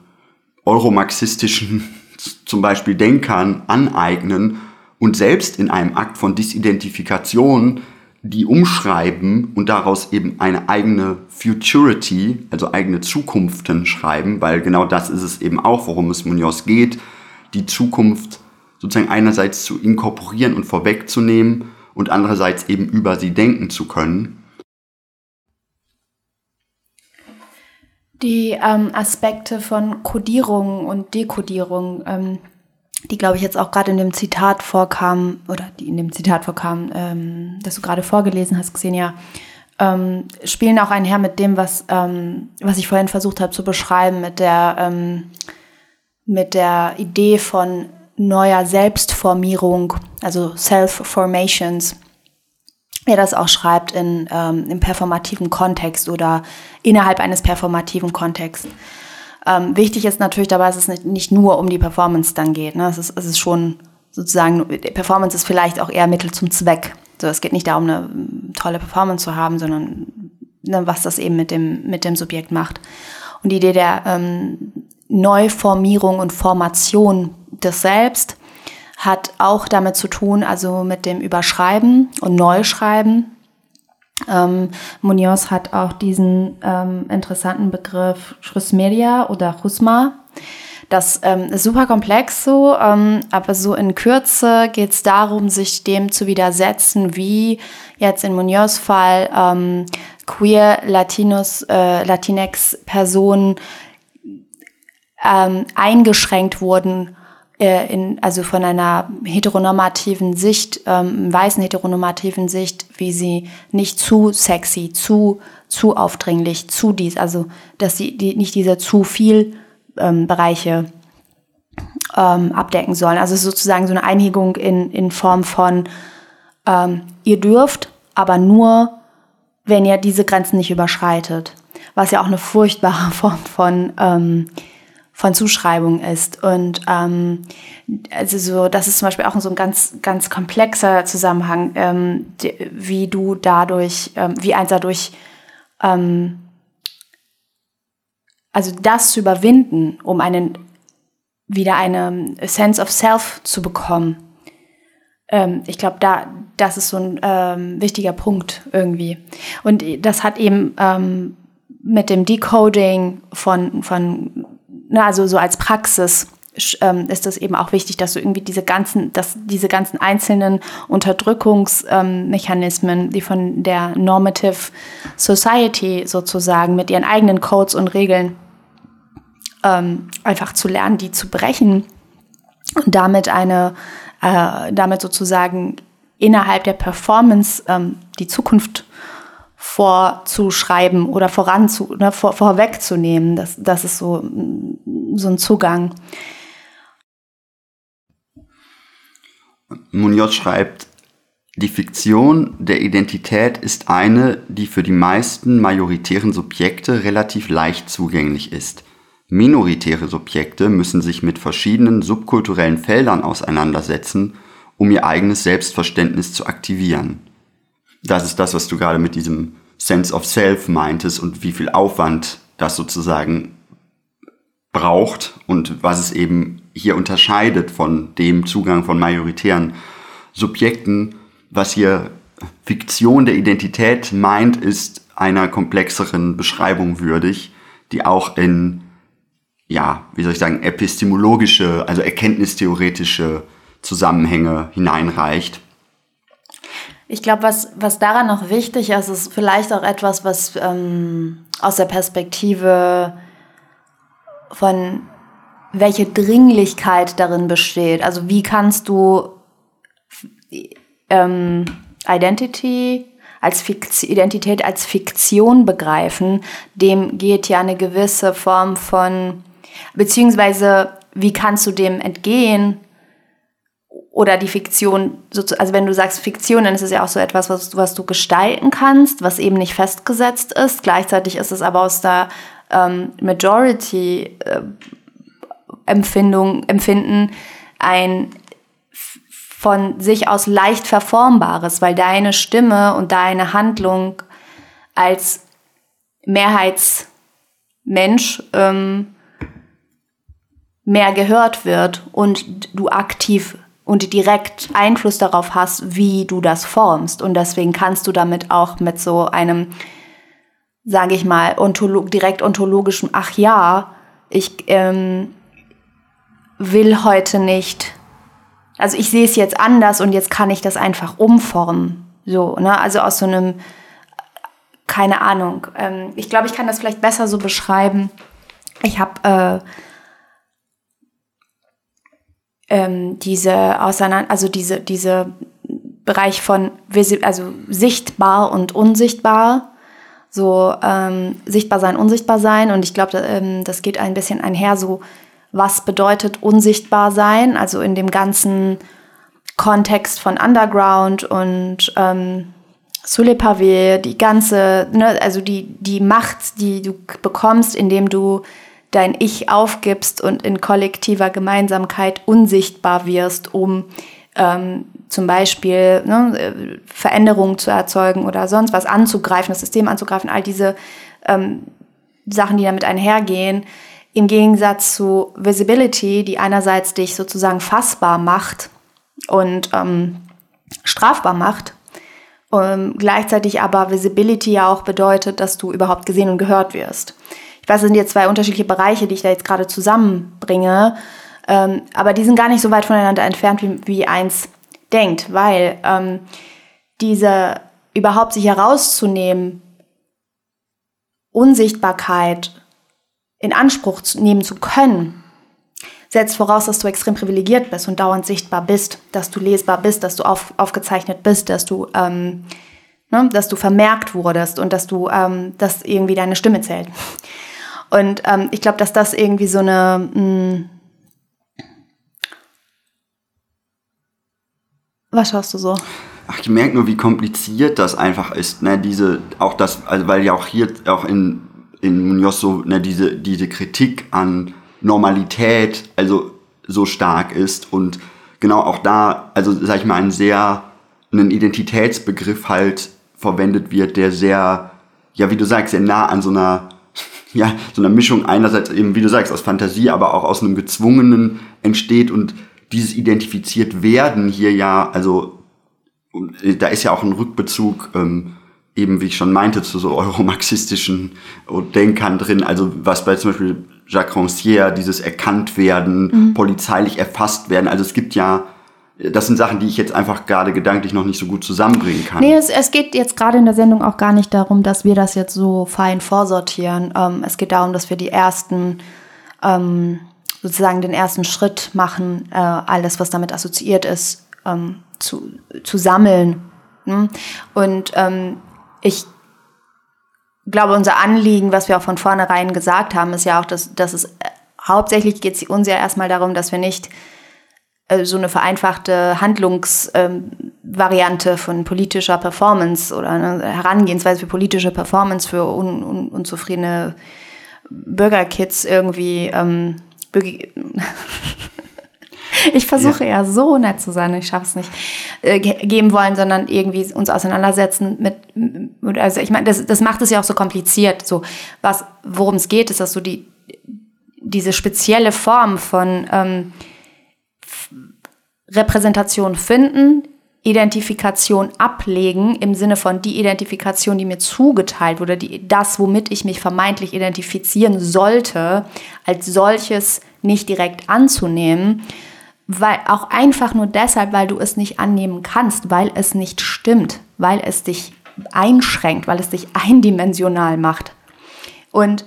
euromarxistischen zum Beispiel Denkern aneignen und selbst in einem Akt von Disidentifikation die umschreiben und daraus eben eine eigene Futurity, also eigene Zukunften schreiben, weil genau das ist es eben auch, worum es Munoz geht, die Zukunft sozusagen einerseits zu inkorporieren und vorwegzunehmen und andererseits eben über sie denken zu können. Die ähm, Aspekte von Kodierung und Dekodierung, ähm, die glaube ich jetzt auch gerade in dem Zitat vorkam, oder die in dem Zitat vorkam, ähm, das du gerade vorgelesen hast, Xenia, ähm, spielen auch einher mit dem, was, ähm, was ich vorhin versucht habe zu beschreiben, mit der, ähm, mit der Idee von neuer Selbstformierung, also Self-Formations er das auch schreibt in, ähm, im performativen Kontext oder innerhalb eines performativen Kontexts. Ähm, wichtig ist natürlich dabei, dass es nicht, nicht nur um die Performance dann geht. Ne? Es, ist, es ist schon sozusagen, Performance ist vielleicht auch eher Mittel zum Zweck. So, es geht nicht darum, eine ähm, tolle Performance zu haben, sondern ne, was das eben mit dem, mit dem Subjekt macht. Und die Idee der ähm, Neuformierung und Formation des Selbst hat auch damit zu tun, also mit dem Überschreiben und Neuschreiben. Ähm, Munoz hat auch diesen ähm, interessanten Begriff Chrysmeria oder Chusma. Das ähm, ist super komplex so, ähm, aber so in Kürze geht es darum, sich dem zu widersetzen, wie jetzt in Munoz Fall ähm, queer Latinos, äh, Latinx-Personen ähm, eingeschränkt wurden äh, in, also von einer heteronormativen Sicht, ähm, weißen heteronormativen Sicht, wie sie nicht zu sexy, zu, zu aufdringlich, zu dies, also dass sie die, nicht diese zu viel ähm, Bereiche ähm, abdecken sollen. Also sozusagen so eine Einigung in, in Form von, ähm, ihr dürft, aber nur, wenn ihr diese Grenzen nicht überschreitet. Was ja auch eine furchtbare Form von ähm, von Zuschreibung ist. Und ähm, also so, das ist zum Beispiel auch so ein ganz, ganz komplexer Zusammenhang, ähm, wie du dadurch, ähm, wie eins dadurch, ähm, also das zu überwinden, um einen wieder eine Sense of Self zu bekommen. Ähm, ich glaube, da, das ist so ein ähm, wichtiger Punkt irgendwie. Und das hat eben ähm, mit dem Decoding von, von na, also so als Praxis ähm, ist es eben auch wichtig, dass du irgendwie diese ganzen, dass diese ganzen einzelnen Unterdrückungsmechanismen, ähm, die von der Normative Society sozusagen mit ihren eigenen Codes und Regeln ähm, einfach zu lernen, die zu brechen und damit eine, äh, damit sozusagen innerhalb der Performance ähm, die Zukunft vorzuschreiben oder voranzu, ne, vor, vorwegzunehmen. Das, das ist so, so ein Zugang. Munoz schreibt, die Fiktion der Identität ist eine, die für die meisten majoritären Subjekte relativ leicht zugänglich ist. Minoritäre Subjekte müssen sich mit verschiedenen subkulturellen Feldern auseinandersetzen, um ihr eigenes Selbstverständnis zu aktivieren. Das ist das, was du gerade mit diesem Sense of Self meintest und wie viel Aufwand das sozusagen braucht und was es eben hier unterscheidet von dem Zugang von majoritären Subjekten. Was hier Fiktion der Identität meint, ist einer komplexeren Beschreibung würdig, die auch in, ja, wie soll ich sagen, epistemologische, also erkenntnistheoretische Zusammenhänge hineinreicht. Ich glaube, was, was daran noch wichtig ist, ist vielleicht auch etwas, was ähm, aus der Perspektive von welche Dringlichkeit darin besteht. Also wie kannst du ähm, Identity als Fiktion, Identität als Fiktion begreifen, dem geht ja eine gewisse Form von, beziehungsweise wie kannst du dem entgehen, oder die Fiktion, also wenn du sagst Fiktion, dann ist es ja auch so etwas, was, was du gestalten kannst, was eben nicht festgesetzt ist. Gleichzeitig ist es aber aus der ähm, Majority-Empfindung, äh, Empfinden ein von sich aus leicht verformbares, weil deine Stimme und deine Handlung als Mehrheitsmensch ähm, mehr gehört wird und du aktiv und direkt Einfluss darauf hast, wie du das formst. Und deswegen kannst du damit auch mit so einem, sage ich mal, ontolog direkt ontologischen, ach ja, ich ähm, will heute nicht, also ich sehe es jetzt anders und jetzt kann ich das einfach umformen. So, ne? Also aus so einem, keine Ahnung. Ähm, ich glaube, ich kann das vielleicht besser so beschreiben. Ich habe äh, ähm, diese Auseinander, also diese, diese Bereich von also sichtbar und unsichtbar, so ähm, sichtbar sein, unsichtbar sein. Und ich glaube, ähm, das geht ein bisschen einher, so was bedeutet unsichtbar sein, also in dem ganzen Kontext von Underground und ähm, Pavés, die ganze, ne, also die, die Macht, die du bekommst, indem du dein Ich aufgibst und in kollektiver Gemeinsamkeit unsichtbar wirst, um ähm, zum Beispiel ne, Veränderungen zu erzeugen oder sonst was anzugreifen, das System anzugreifen, all diese ähm, Sachen, die damit einhergehen, im Gegensatz zu Visibility, die einerseits dich sozusagen fassbar macht und ähm, strafbar macht. Ähm, gleichzeitig aber Visibility ja auch bedeutet, dass du überhaupt gesehen und gehört wirst. Ich weiß, es sind jetzt zwei unterschiedliche Bereiche, die ich da jetzt gerade zusammenbringe, ähm, aber die sind gar nicht so weit voneinander entfernt, wie, wie eins denkt, weil ähm, diese überhaupt sich herauszunehmen, Unsichtbarkeit in Anspruch nehmen zu können, setzt voraus, dass du extrem privilegiert bist und dauernd sichtbar bist, dass du lesbar bist, dass du auf, aufgezeichnet bist, dass du, ähm, ne, dass du vermerkt wurdest und dass du, ähm, dass irgendwie deine Stimme zählt. Und ähm, ich glaube, dass das irgendwie so eine mh, hm, Was schaust du so? Ach, ich merke nur, wie kompliziert das einfach ist, ne, diese, auch das, also weil ja auch hier, auch in, in Munoz so, ne, diese, diese Kritik an Normalität, also so stark ist und genau auch da, also sag ich mal, ein sehr, ein Identitätsbegriff halt verwendet wird, der sehr, ja, wie du sagst, sehr nah an so einer, ja, so einer Mischung einerseits eben, wie du sagst, aus Fantasie, aber auch aus einem Gezwungenen entsteht und dieses identifiziert werden hier ja, also da ist ja auch ein Rückbezug, ähm, eben wie ich schon meinte, zu so euromarxistischen Denkern drin, also was bei zum Beispiel Jacques Rancière, dieses erkannt werden, mhm. polizeilich erfasst werden, also es gibt ja das sind Sachen, die ich jetzt einfach gerade gedanklich noch nicht so gut zusammenbringen kann. Nee, es, es geht jetzt gerade in der Sendung auch gar nicht darum, dass wir das jetzt so fein vorsortieren. Ähm, es geht darum, dass wir die ersten ähm, sozusagen den ersten Schritt machen, äh, alles, was damit assoziiert ist, ähm, zu, zu sammeln. Ne? Und ähm, ich glaube, unser Anliegen, was wir auch von vornherein gesagt haben, ist ja auch, dass, dass es äh, hauptsächlich geht es uns ja erstmal darum, dass wir nicht äh, so eine vereinfachte Handlungsvariante ähm, von politischer Performance oder eine Herangehensweise für politische Performance für un, un, unzufriedene Bürgerkids irgendwie ähm, ich versuche ja. ja. so nett zu sein, ich schaffe es nicht, äh, geben wollen, sondern irgendwie uns auseinandersetzen mit, also ich meine, das, das macht es ja auch so kompliziert. So, was, worum es geht, ist, dass so die, diese spezielle Form von ähm, Repräsentation finden, Identifikation ablegen im Sinne von die Identifikation, die mir zugeteilt wurde, die, das, womit ich mich vermeintlich identifizieren sollte, als solches nicht direkt anzunehmen, weil auch einfach nur deshalb, weil du es nicht annehmen kannst, weil es nicht stimmt, weil es dich einschränkt, weil es dich eindimensional macht. Und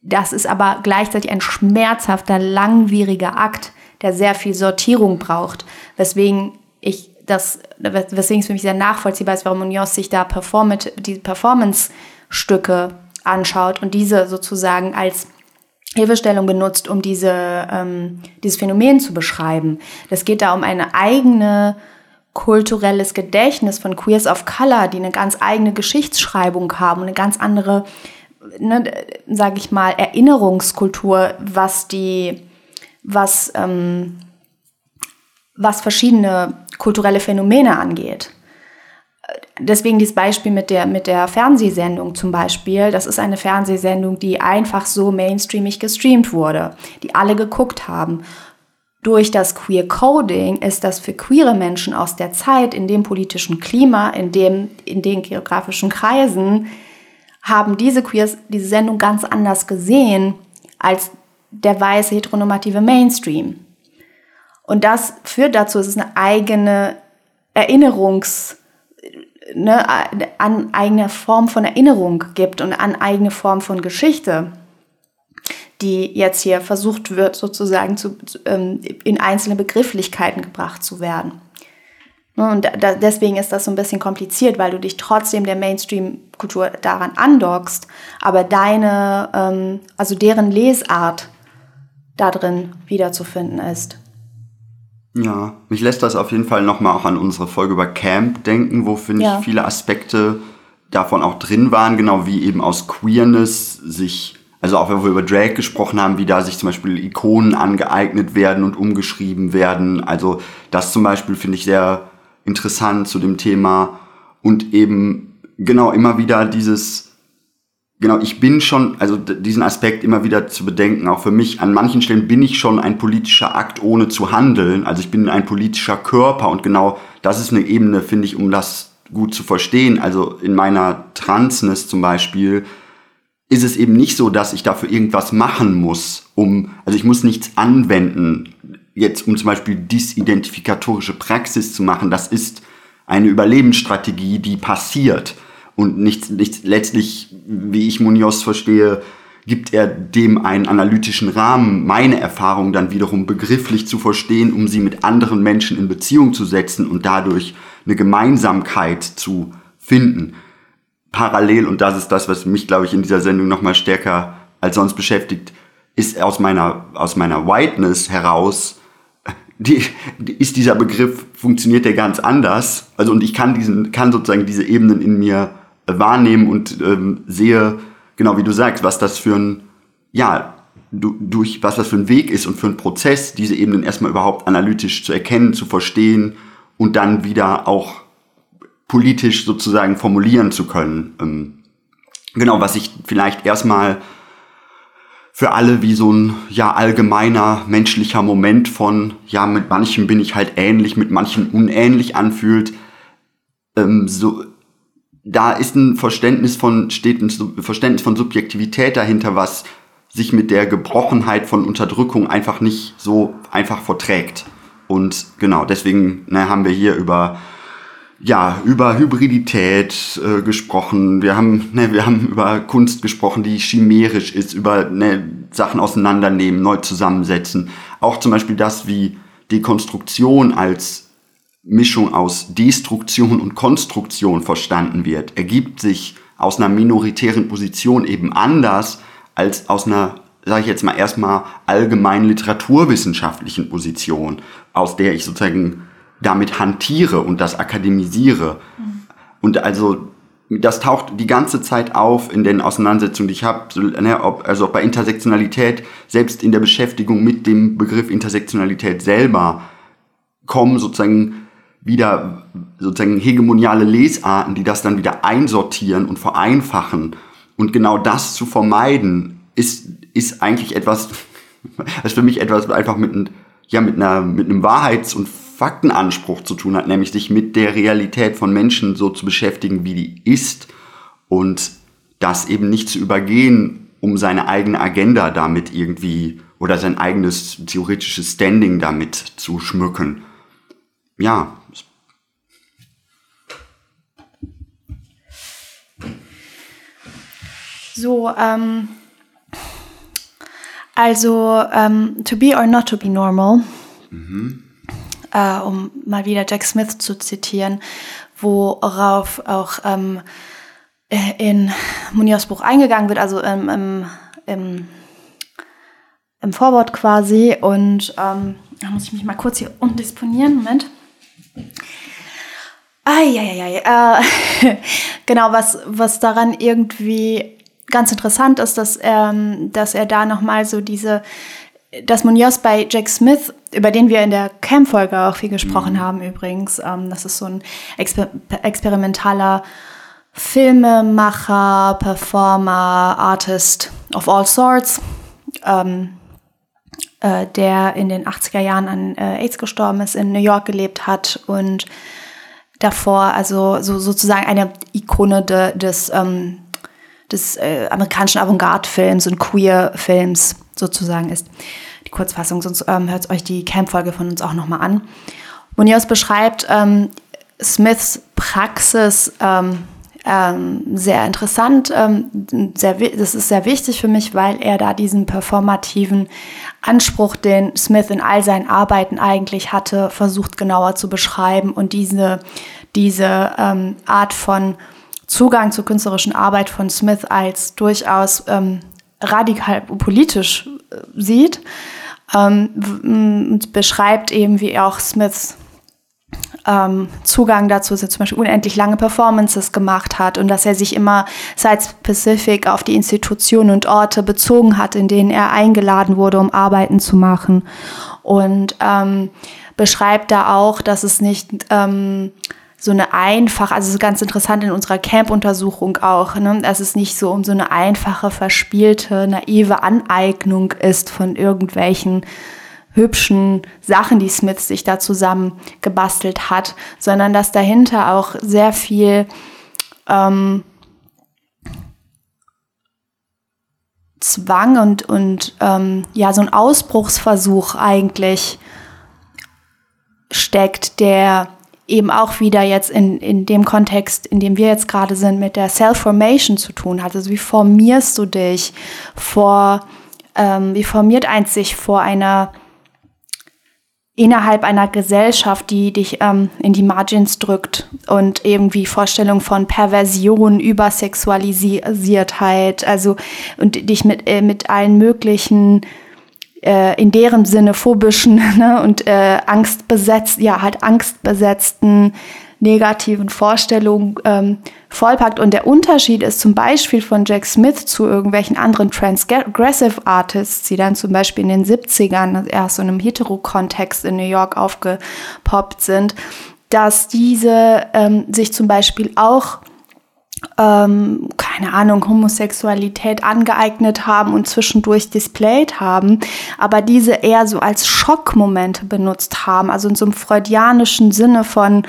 das ist aber gleichzeitig ein schmerzhafter, langwieriger Akt, der sehr viel Sortierung braucht, weswegen ich das, weswegen es für mich sehr nachvollziehbar ist, warum Munoz sich da Performance, die Performance-Stücke anschaut und diese sozusagen als Hilfestellung benutzt, um diese, ähm, dieses Phänomen zu beschreiben. Das geht da um eine eigene kulturelles Gedächtnis von Queers of Color, die eine ganz eigene Geschichtsschreibung haben, eine ganz andere, ne, sage ich mal, Erinnerungskultur, was die, was ähm, was verschiedene kulturelle Phänomene angeht. Deswegen dieses Beispiel mit der, mit der Fernsehsendung zum Beispiel. Das ist eine Fernsehsendung, die einfach so mainstreamig gestreamt wurde, die alle geguckt haben. Durch das Queer Coding ist das für queere Menschen aus der Zeit, in dem politischen Klima, in, dem, in den geografischen Kreisen, haben diese Queers diese Sendung ganz anders gesehen als der weiße heteronormative Mainstream. Und das führt dazu, dass es eine eigene Erinnerungs, ne, an eigene Form von Erinnerung gibt und an eigene Form von Geschichte, die jetzt hier versucht wird, sozusagen zu, ähm, in einzelne Begrifflichkeiten gebracht zu werden. Ne, und da, deswegen ist das so ein bisschen kompliziert, weil du dich trotzdem der Mainstream-Kultur daran andockst, aber deine, ähm, also deren Lesart da drin wiederzufinden ist. Ja, mich lässt das auf jeden Fall nochmal auch an unsere Folge über Camp denken, wo, finde ja. ich, viele Aspekte davon auch drin waren, genau wie eben aus Queerness sich, also auch wenn wir über Drag gesprochen haben, wie da sich zum Beispiel Ikonen angeeignet werden und umgeschrieben werden. Also das zum Beispiel finde ich sehr interessant zu dem Thema und eben genau immer wieder dieses genau, ich bin schon, also diesen Aspekt immer wieder zu bedenken, auch für mich, an manchen Stellen bin ich schon ein politischer Akt, ohne zu handeln. Also ich bin ein politischer Körper und genau das ist eine Ebene, finde ich, um das gut zu verstehen. Also in meiner Transness zum Beispiel ist es eben nicht so, dass ich dafür irgendwas machen muss, um, also ich muss nichts anwenden, jetzt um zum Beispiel disidentifikatorische Praxis zu machen. Das ist eine Überlebensstrategie, die passiert und nicht, nicht letztlich, wie ich Munoz verstehe, gibt er dem einen analytischen Rahmen, meine Erfahrung dann wiederum begrifflich zu verstehen, um sie mit anderen Menschen in Beziehung zu setzen und dadurch eine Gemeinsamkeit zu finden. Parallel, und das ist das, was mich, glaube ich, in dieser Sendung nochmal stärker als sonst beschäftigt, ist aus meiner, aus meiner Whiteness heraus, die, ist dieser Begriff, funktioniert der ganz anders. Also, und ich kann diesen, kann sozusagen diese Ebenen in mir wahrnehmen und ähm, sehe, genau wie du sagst, was das für ein, ja, du, durch was das für ein Weg ist und für ein Prozess, diese Ebenen erstmal überhaupt analytisch zu erkennen, zu verstehen und dann wieder auch politisch sozusagen formulieren zu können. Ähm, genau, was ich vielleicht erstmal für alle wie so ein ja allgemeiner menschlicher Moment von ja mit manchen bin ich halt ähnlich, mit manchen unähnlich anfühlt. Ähm, so da ist ein Verständnis von, steht ein Verständnis von Subjektivität dahinter, was sich mit der Gebrochenheit von Unterdrückung einfach nicht so einfach verträgt. Und genau, deswegen ne, haben wir hier über ja, über Hybridität äh, gesprochen. Wir haben, ne, wir haben über Kunst gesprochen, die chimerisch ist, über ne, Sachen auseinandernehmen, neu zusammensetzen. Auch zum Beispiel das, wie Dekonstruktion als Mischung aus Destruktion und Konstruktion verstanden wird, ergibt sich aus einer minoritären Position eben anders als aus einer, sage ich jetzt mal erstmal, allgemein literaturwissenschaftlichen Position, aus der ich sozusagen damit hantiere und das akademisiere. Mhm. Und also das taucht die ganze Zeit auf in den Auseinandersetzungen, die ich habe, ne, also bei Intersektionalität, selbst in der Beschäftigung mit dem Begriff Intersektionalität selber, kommen sozusagen wieder sozusagen hegemoniale Lesarten, die das dann wieder einsortieren und vereinfachen. Und genau das zu vermeiden, ist, ist eigentlich etwas, was für mich etwas einfach mit, ja, mit, einer, mit einem Wahrheits- und Faktenanspruch zu tun hat, nämlich sich mit der Realität von Menschen so zu beschäftigen, wie die ist und das eben nicht zu übergehen, um seine eigene Agenda damit irgendwie oder sein eigenes theoretisches Standing damit zu schmücken. Ja, So, ähm, also ähm, To Be or Not to Be Normal, mhm. äh, um mal wieder Jack Smith zu zitieren, worauf auch ähm, äh, in Munios Buch eingegangen wird, also im, im, im, im Vorwort quasi. Und ähm, da muss ich mich mal kurz hier undisponieren. Moment. Eieiei. Äh, genau, was, was daran irgendwie ganz interessant ist, dass, ähm, dass er da nochmal so diese, dass Munoz bei Jack Smith, über den wir in der Camp-Folge auch viel gesprochen mhm. haben übrigens, ähm, das ist so ein exper experimentaler Filmemacher, Performer, Artist of all sorts, ähm, äh, der in den 80er Jahren an äh, AIDS gestorben ist, in New York gelebt hat und davor also so sozusagen eine Ikone de, des ähm, des äh, amerikanischen Avantgarde-Films und Queer-Films sozusagen ist. Die Kurzfassung, sonst ähm, hört euch die Camp-Folge von uns auch nochmal an. Munoz beschreibt ähm, Smiths Praxis ähm, ähm, sehr interessant. Ähm, sehr, das ist sehr wichtig für mich, weil er da diesen performativen Anspruch, den Smith in all seinen Arbeiten eigentlich hatte, versucht genauer zu beschreiben und diese, diese ähm, Art von Zugang zur künstlerischen Arbeit von Smith als durchaus ähm, radikal politisch äh, sieht ähm, und beschreibt eben, wie auch Smiths ähm, Zugang dazu, dass er zum Beispiel unendlich lange Performances gemacht hat und dass er sich immer site-specific auf die Institutionen und Orte bezogen hat, in denen er eingeladen wurde, um Arbeiten zu machen. Und ähm, beschreibt da auch, dass es nicht ähm, so eine einfache, also es ist ganz interessant in unserer Camp-Untersuchung auch, ne, dass es nicht so um so eine einfache, verspielte, naive Aneignung ist von irgendwelchen hübschen Sachen, die Smith sich da zusammen gebastelt hat, sondern dass dahinter auch sehr viel ähm, Zwang und, und ähm, ja, so ein Ausbruchsversuch eigentlich steckt, der eben auch wieder jetzt in, in dem Kontext, in dem wir jetzt gerade sind, mit der Self-Formation zu tun hat. Also wie formierst du dich vor, ähm, wie formiert eins sich vor einer innerhalb einer Gesellschaft, die dich ähm, in die Margins drückt und irgendwie Vorstellung von Perversion, Übersexualisiertheit, also und dich mit, äh, mit allen möglichen äh, in deren Sinne phobischen ne, und äh, angstbesetzt, ja, halt angstbesetzten negativen Vorstellungen ähm, vollpackt. Und der Unterschied ist zum Beispiel von Jack Smith zu irgendwelchen anderen Transgressive Artists, die dann zum Beispiel in den 70ern erst so in einem Hetero-Kontext in New York aufgepoppt sind, dass diese ähm, sich zum Beispiel auch ähm, keine Ahnung, Homosexualität angeeignet haben und zwischendurch displayed haben, aber diese eher so als Schockmomente benutzt haben, also in so einem freudianischen Sinne von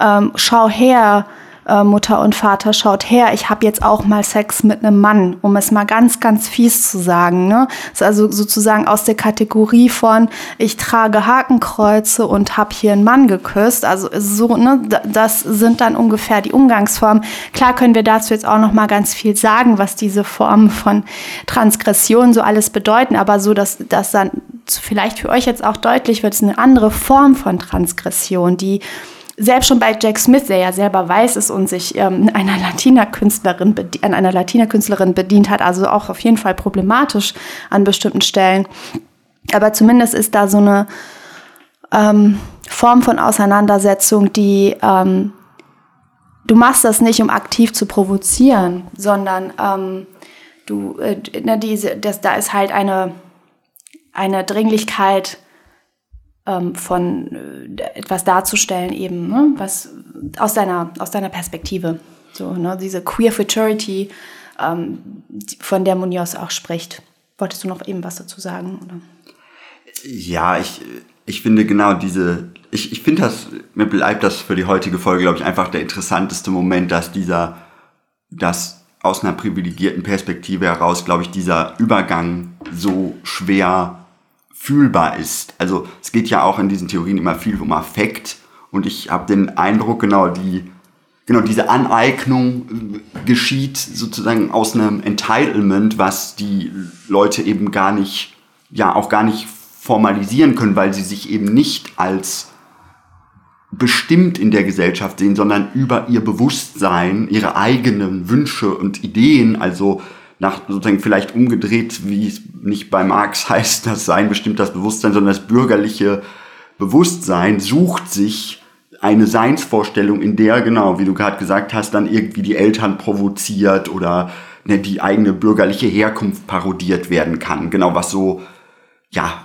ähm, schau her, äh, Mutter und Vater, schaut her, ich habe jetzt auch mal Sex mit einem Mann, um es mal ganz, ganz fies zu sagen. Ne? Ist also sozusagen aus der Kategorie von, ich trage Hakenkreuze und habe hier einen Mann geküsst. Also so, ne, das sind dann ungefähr die Umgangsformen. Klar können wir dazu jetzt auch noch mal ganz viel sagen, was diese Formen von Transgression so alles bedeuten, aber so, dass das dann vielleicht für euch jetzt auch deutlich wird, ist eine andere Form von Transgression, die selbst schon bei Jack Smith, der ja selber weiß ist und sich ähm, einer Latina-Künstlerin an einer Latina-Künstlerin bedient hat, also auch auf jeden Fall problematisch an bestimmten Stellen. Aber zumindest ist da so eine ähm, Form von Auseinandersetzung, die ähm, du machst das nicht, um aktiv zu provozieren, sondern ähm, du, äh, ne, diese, das, da ist halt eine, eine Dringlichkeit ähm, von äh, etwas darzustellen, eben, ne? was aus deiner, aus deiner Perspektive. So, ne? Diese Queer Futurity, ähm, von der Munoz auch spricht. Wolltest du noch eben was dazu sagen? Oder? Ja, ich, ich finde genau diese, ich, ich finde das, mir bleibt das für die heutige Folge, glaube ich, einfach der interessanteste Moment, dass dieser, dass aus einer privilegierten Perspektive heraus, glaube ich, dieser Übergang so schwer fühlbar ist. Also es geht ja auch in diesen Theorien immer viel um Affekt und ich habe den Eindruck, genau die genau diese Aneignung äh, geschieht sozusagen aus einem Entitlement, was die Leute eben gar nicht ja auch gar nicht formalisieren können, weil sie sich eben nicht als bestimmt in der Gesellschaft sehen, sondern über ihr Bewusstsein, ihre eigenen Wünsche und Ideen, also nach sozusagen vielleicht umgedreht, wie es nicht bei Marx heißt, das Sein bestimmt das Bewusstsein, sondern das bürgerliche Bewusstsein sucht sich eine Seinsvorstellung, in der, genau, wie du gerade gesagt hast, dann irgendwie die Eltern provoziert oder ne, die eigene bürgerliche Herkunft parodiert werden kann. Genau, was so, ja,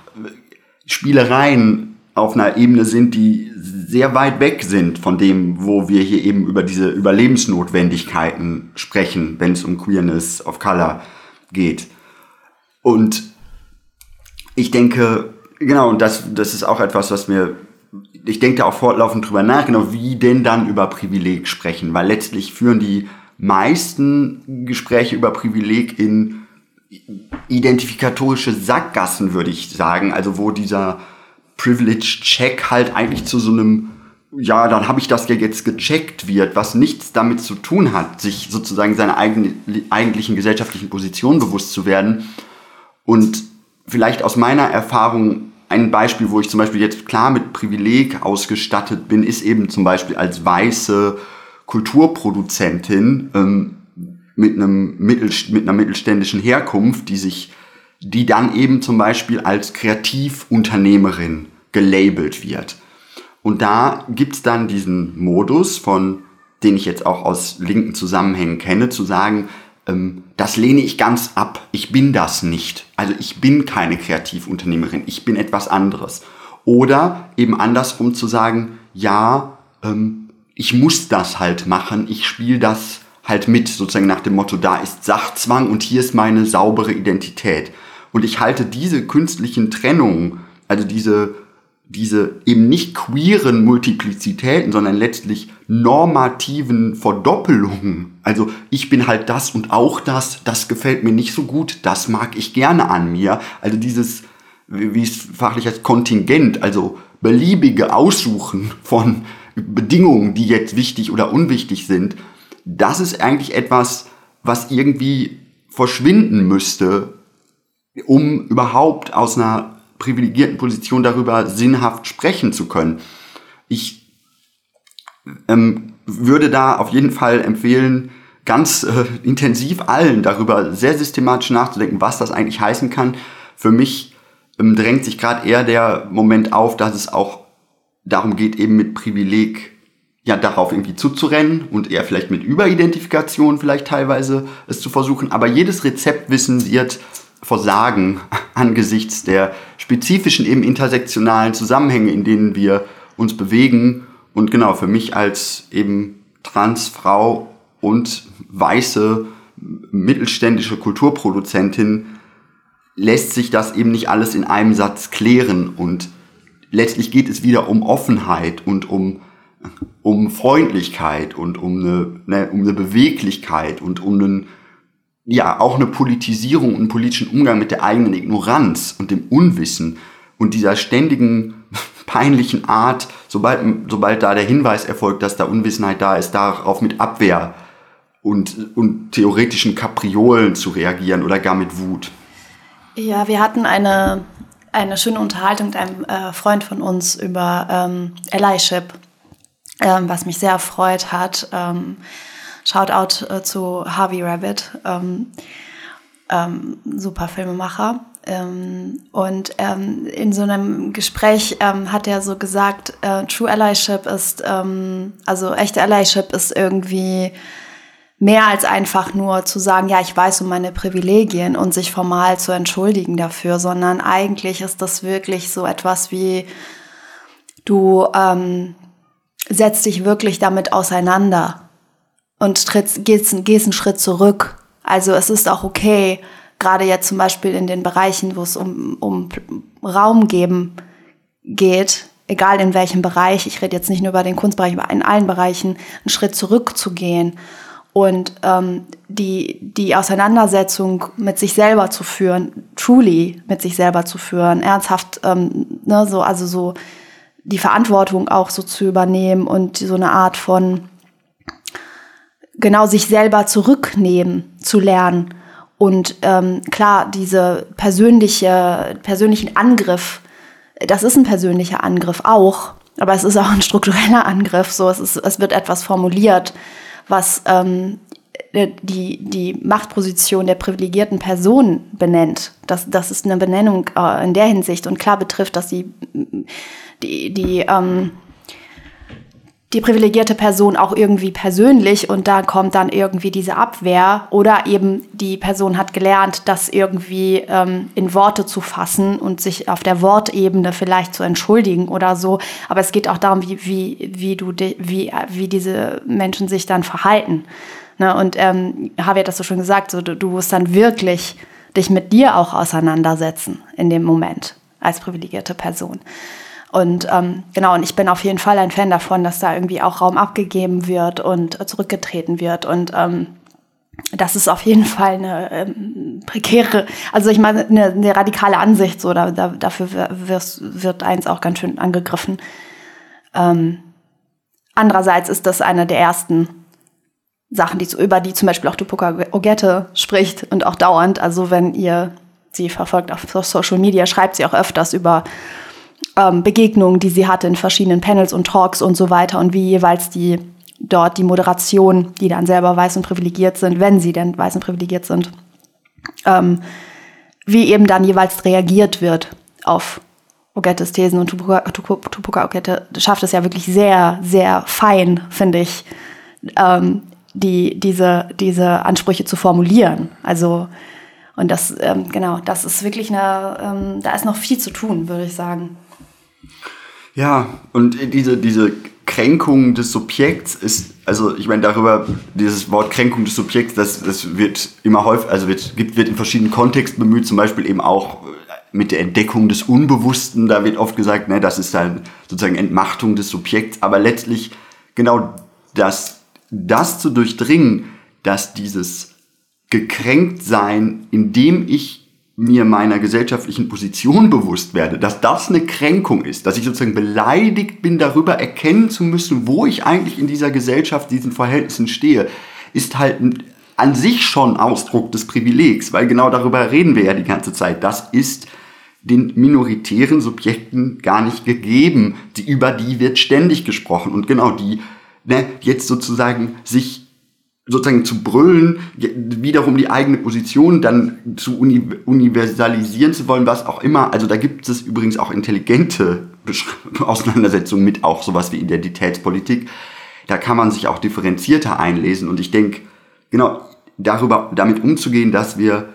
Spielereien auf einer Ebene sind, die sehr weit weg sind von dem, wo wir hier eben über diese Überlebensnotwendigkeiten sprechen, wenn es um Queerness of Color geht. Und ich denke, genau, und das, das ist auch etwas, was mir, ich denke da auch fortlaufend drüber nach, genau, wie denn dann über Privileg sprechen, weil letztlich führen die meisten Gespräche über Privileg in identifikatorische Sackgassen, würde ich sagen, also wo dieser Privilege-Check halt eigentlich zu so einem, ja, dann habe ich das ja jetzt gecheckt wird, was nichts damit zu tun hat, sich sozusagen seiner eigenen, eigentlichen gesellschaftlichen Position bewusst zu werden. Und vielleicht aus meiner Erfahrung ein Beispiel, wo ich zum Beispiel jetzt klar mit Privileg ausgestattet bin, ist eben zum Beispiel als weiße Kulturproduzentin ähm, mit, einem Mittel, mit einer mittelständischen Herkunft, die sich die dann eben zum Beispiel als Kreativunternehmerin gelabelt wird. Und da gibt's dann diesen Modus von, den ich jetzt auch aus linken Zusammenhängen kenne, zu sagen, ähm, das lehne ich ganz ab, ich bin das nicht. Also ich bin keine Kreativunternehmerin, ich bin etwas anderes. Oder eben andersrum zu sagen, ja, ähm, ich muss das halt machen, ich spiele das halt mit, sozusagen nach dem Motto, da ist Sachzwang und hier ist meine saubere Identität. Und ich halte diese künstlichen Trennungen, also diese, diese eben nicht queeren Multiplizitäten, sondern letztlich normativen Verdoppelungen. Also ich bin halt das und auch das, das gefällt mir nicht so gut, das mag ich gerne an mir. Also dieses, wie es fachlich heißt, Kontingent, also beliebige Aussuchen von Bedingungen, die jetzt wichtig oder unwichtig sind, das ist eigentlich etwas, was irgendwie verschwinden müsste, um überhaupt aus einer privilegierten Position darüber sinnhaft sprechen zu können. Ich ähm, würde da auf jeden Fall empfehlen, ganz äh, intensiv allen darüber sehr systematisch nachzudenken, was das eigentlich heißen kann. Für mich ähm, drängt sich gerade eher der Moment auf, dass es auch darum geht, eben mit Privileg ja darauf irgendwie zuzurennen und eher vielleicht mit Überidentifikation vielleicht teilweise es zu versuchen. Aber jedes Rezeptwissen wird versagen angesichts der spezifischen eben intersektionalen Zusammenhänge, in denen wir uns bewegen. Und genau, für mich als eben Transfrau und weiße mittelständische Kulturproduzentin lässt sich das eben nicht alles in einem Satz klären und letztlich geht es wieder um Offenheit und um, um Freundlichkeit und um eine, ne, um eine Beweglichkeit und um einen, ja, auch eine Politisierung und einen politischen Umgang mit der eigenen Ignoranz und dem Unwissen und dieser ständigen peinlichen Art, sobald, sobald da der Hinweis erfolgt, dass da Unwissenheit da ist, darauf mit Abwehr und, und theoretischen Kapriolen zu reagieren oder gar mit Wut. Ja, wir hatten eine eine schöne Unterhaltung mit einem äh, Freund von uns über ähm, Allyship, ähm, was mich sehr erfreut hat. Ähm, Shoutout äh, zu Harvey Rabbit, ähm, ähm, super Filmemacher. Ähm, und ähm, in so einem Gespräch ähm, hat er so gesagt, äh, True Allyship ist, ähm, also echte Allyship ist irgendwie mehr als einfach nur zu sagen, ja, ich weiß um meine Privilegien und sich formal zu entschuldigen dafür, sondern eigentlich ist das wirklich so etwas wie, du ähm, setzt dich wirklich damit auseinander und trittst, gehst, gehst einen Schritt zurück. Also es ist auch okay, gerade jetzt zum Beispiel in den Bereichen, wo es um, um Raum geben geht, egal in welchem Bereich, ich rede jetzt nicht nur über den Kunstbereich, aber in allen Bereichen, einen Schritt zurückzugehen und ähm, die, die Auseinandersetzung mit sich selber zu führen, truly mit sich selber zu führen, ernsthaft, ähm, ne, so, also so die Verantwortung auch so zu übernehmen und so eine Art von genau sich selber zurücknehmen zu lernen. Und ähm, klar, diese persönliche, persönlichen Angriff, das ist ein persönlicher Angriff auch, aber es ist auch ein struktureller Angriff. So, es, ist, es wird etwas formuliert, was ähm, äh, die, die Machtposition der privilegierten Person benennt. Das, das ist eine Benennung äh, in der Hinsicht. Und klar betrifft das die, die, die, ähm, die privilegierte Person auch irgendwie persönlich und da kommt dann irgendwie diese Abwehr oder eben die Person hat gelernt, das irgendwie ähm, in Worte zu fassen und sich auf der Wortebene vielleicht zu entschuldigen oder so. Aber es geht auch darum, wie, wie, wie, du, wie, wie diese Menschen sich dann verhalten. Ne? Und ähm, Javi hat das so schon gesagt, so, du, du musst dann wirklich dich mit dir auch auseinandersetzen in dem Moment als privilegierte Person. Und ähm, genau, und ich bin auf jeden Fall ein Fan davon, dass da irgendwie auch Raum abgegeben wird und zurückgetreten wird. Und ähm, das ist auf jeden Fall eine ähm, prekäre, also ich meine, eine, eine radikale Ansicht, so da, da, dafür wirst, wird eins auch ganz schön angegriffen. Ähm, andererseits ist das eine der ersten Sachen, die, über die zum Beispiel auch Tupoka Ogette spricht und auch dauernd. Also wenn ihr sie verfolgt auf Social Media, schreibt sie auch öfters über ähm, Begegnungen, die sie hatte in verschiedenen Panels und Talks und so weiter und wie jeweils die dort die Moderation, die dann selber weiß und privilegiert sind, wenn sie denn weiß und privilegiert sind, ähm, wie eben dann jeweils reagiert wird auf Ogettes Thesen und Tupoka, Tupoka Ogette schafft es ja wirklich sehr, sehr fein, finde ich, ähm, die, diese, diese Ansprüche zu formulieren. Also, und das, ähm, genau, das ist wirklich eine, ähm, da ist noch viel zu tun, würde ich sagen. Ja, und diese, diese Kränkung des Subjekts ist, also ich meine darüber, dieses Wort Kränkung des Subjekts, das, das wird immer häufig, also wird, wird in verschiedenen Kontexten bemüht, zum Beispiel eben auch mit der Entdeckung des Unbewussten, da wird oft gesagt, ne, das ist dann sozusagen Entmachtung des Subjekts, aber letztlich genau das, das zu durchdringen, dass dieses Gekränktsein, indem ich mir meiner gesellschaftlichen Position bewusst werde, dass das eine Kränkung ist, dass ich sozusagen beleidigt bin, darüber erkennen zu müssen, wo ich eigentlich in dieser Gesellschaft, diesen Verhältnissen stehe, ist halt an sich schon Ausdruck des Privilegs, weil genau darüber reden wir ja die ganze Zeit. Das ist den minoritären Subjekten gar nicht gegeben. Die, über die wird ständig gesprochen. Und genau die, ne, jetzt sozusagen sich sozusagen zu brüllen, wiederum die eigene Position dann zu uni universalisieren zu wollen, was auch immer. Also da gibt es übrigens auch intelligente Auseinandersetzungen mit auch sowas wie Identitätspolitik. Da kann man sich auch differenzierter einlesen. Und ich denke, genau darüber, damit umzugehen, dass wir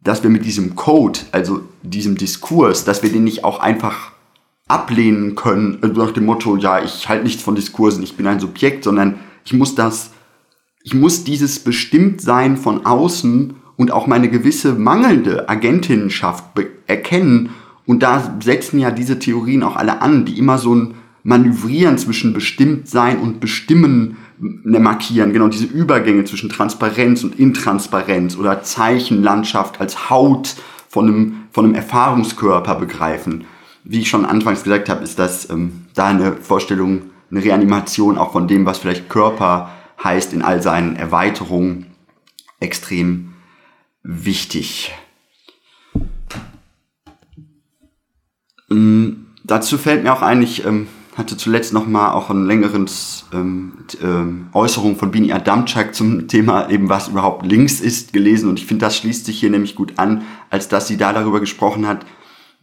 dass wir mit diesem Code, also diesem Diskurs, dass wir den nicht auch einfach ablehnen können, also nach dem Motto, ja, ich halte nichts von Diskursen, ich bin ein Subjekt, sondern ich muss das, ich muss dieses Bestimmtsein von außen und auch meine gewisse mangelnde Agentinnenschaft erkennen. Und da setzen ja diese Theorien auch alle an, die immer so ein Manövrieren zwischen Bestimmtsein und Bestimmen Ne, markieren, genau diese Übergänge zwischen Transparenz und Intransparenz oder Zeichenlandschaft als Haut von einem, von einem Erfahrungskörper begreifen. Wie ich schon anfangs gesagt habe, ist das ähm, da eine Vorstellung, eine Reanimation auch von dem, was vielleicht Körper heißt in all seinen Erweiterungen, extrem wichtig. Ähm, dazu fällt mir auch eigentlich ähm, hatte zuletzt noch mal auch ein längeres ähm, ähm, Äußerung von Bini Adamczak zum Thema eben was überhaupt links ist gelesen und ich finde das schließt sich hier nämlich gut an, als dass sie da darüber gesprochen hat,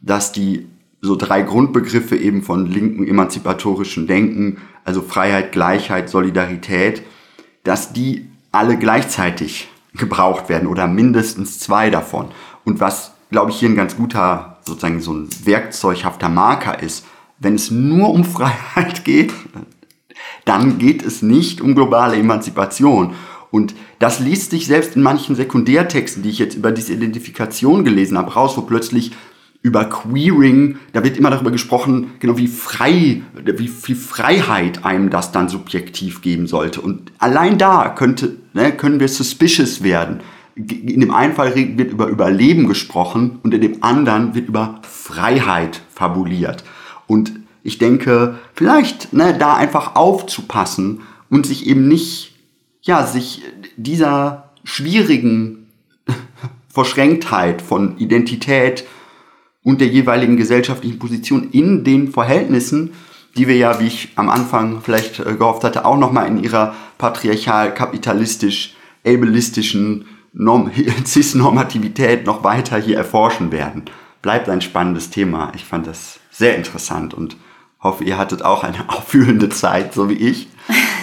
dass die so drei Grundbegriffe eben von linken emanzipatorischen Denken, also Freiheit, Gleichheit, Solidarität, dass die alle gleichzeitig gebraucht werden oder mindestens zwei davon. Und was, glaube ich, hier ein ganz guter, sozusagen so ein werkzeughafter Marker ist, wenn es nur um Freiheit geht, dann geht es nicht um globale Emanzipation. Und das liest sich selbst in manchen Sekundärtexten, die ich jetzt über diese Identifikation gelesen habe, raus, wo plötzlich über Queering, da wird immer darüber gesprochen, genau wie frei, wie viel Freiheit einem das dann subjektiv geben sollte. Und allein da könnte, ne, können wir suspicious werden. In dem einen Fall wird über Überleben gesprochen und in dem anderen wird über Freiheit fabuliert. Und ich denke, vielleicht ne, da einfach aufzupassen und sich eben nicht, ja, sich dieser schwierigen Verschränktheit von Identität und der jeweiligen gesellschaftlichen Position in den Verhältnissen, die wir ja, wie ich am Anfang vielleicht äh, gehofft hatte, auch nochmal in ihrer patriarchal-kapitalistisch, ableistischen Norm Cis-Normativität noch weiter hier erforschen werden. Bleibt ein spannendes Thema. Ich fand das sehr interessant und hoffe, ihr hattet auch eine auffühlende Zeit, so wie ich.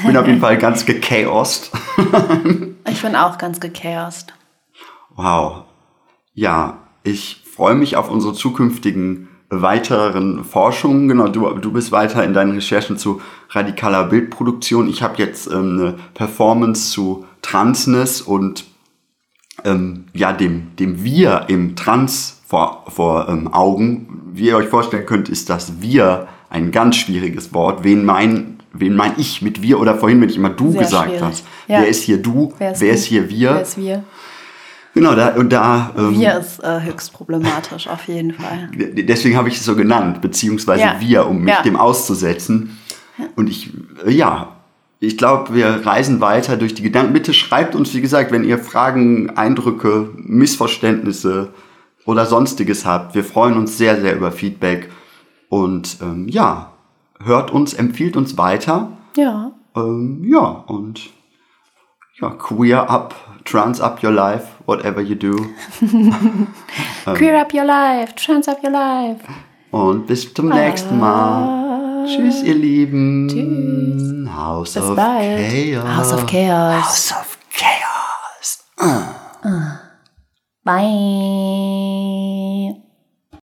Bin auf jeden Fall ganz gechaost. ich bin auch ganz gechaost. Wow. Ja, ich freue mich auf unsere zukünftigen weiteren Forschungen. Genau, du, du bist weiter in deinen Recherchen zu radikaler Bildproduktion. Ich habe jetzt ähm, eine Performance zu Transness und ähm, ja, dem, dem Wir im Trans vor, vor ähm, Augen. Wie ihr euch vorstellen könnt, ist das Wir ein ganz schwieriges Wort. Wen mein, wen mein ich mit wir oder vorhin, wenn ich immer du Sehr gesagt schwierig. hast. Ja. Wer ist hier du? Wer ist, Wer ist hier wir? Wer ist wir? Genau, da und da. Ähm, wir ist äh, höchst problematisch, auf jeden Fall. Deswegen habe ich es so genannt, beziehungsweise ja. wir, um mich ja. dem auszusetzen. Und ich, äh, ja, ich glaube, wir reisen weiter durch die Gedanken. Bitte schreibt uns, wie gesagt, wenn ihr Fragen, Eindrücke, Missverständnisse, oder sonstiges habt. Wir freuen uns sehr, sehr über Feedback. Und ähm, ja, hört uns, empfiehlt uns weiter. Ja. Ähm, ja, und ja, queer up, trans up your life, whatever you do. queer up your life, trans up your life. Und bis zum ah. nächsten Mal. Tschüss, ihr Lieben. Tschüss. House bis of bald. Chaos. House of Chaos. House of Chaos. Uh. Uh. Bye.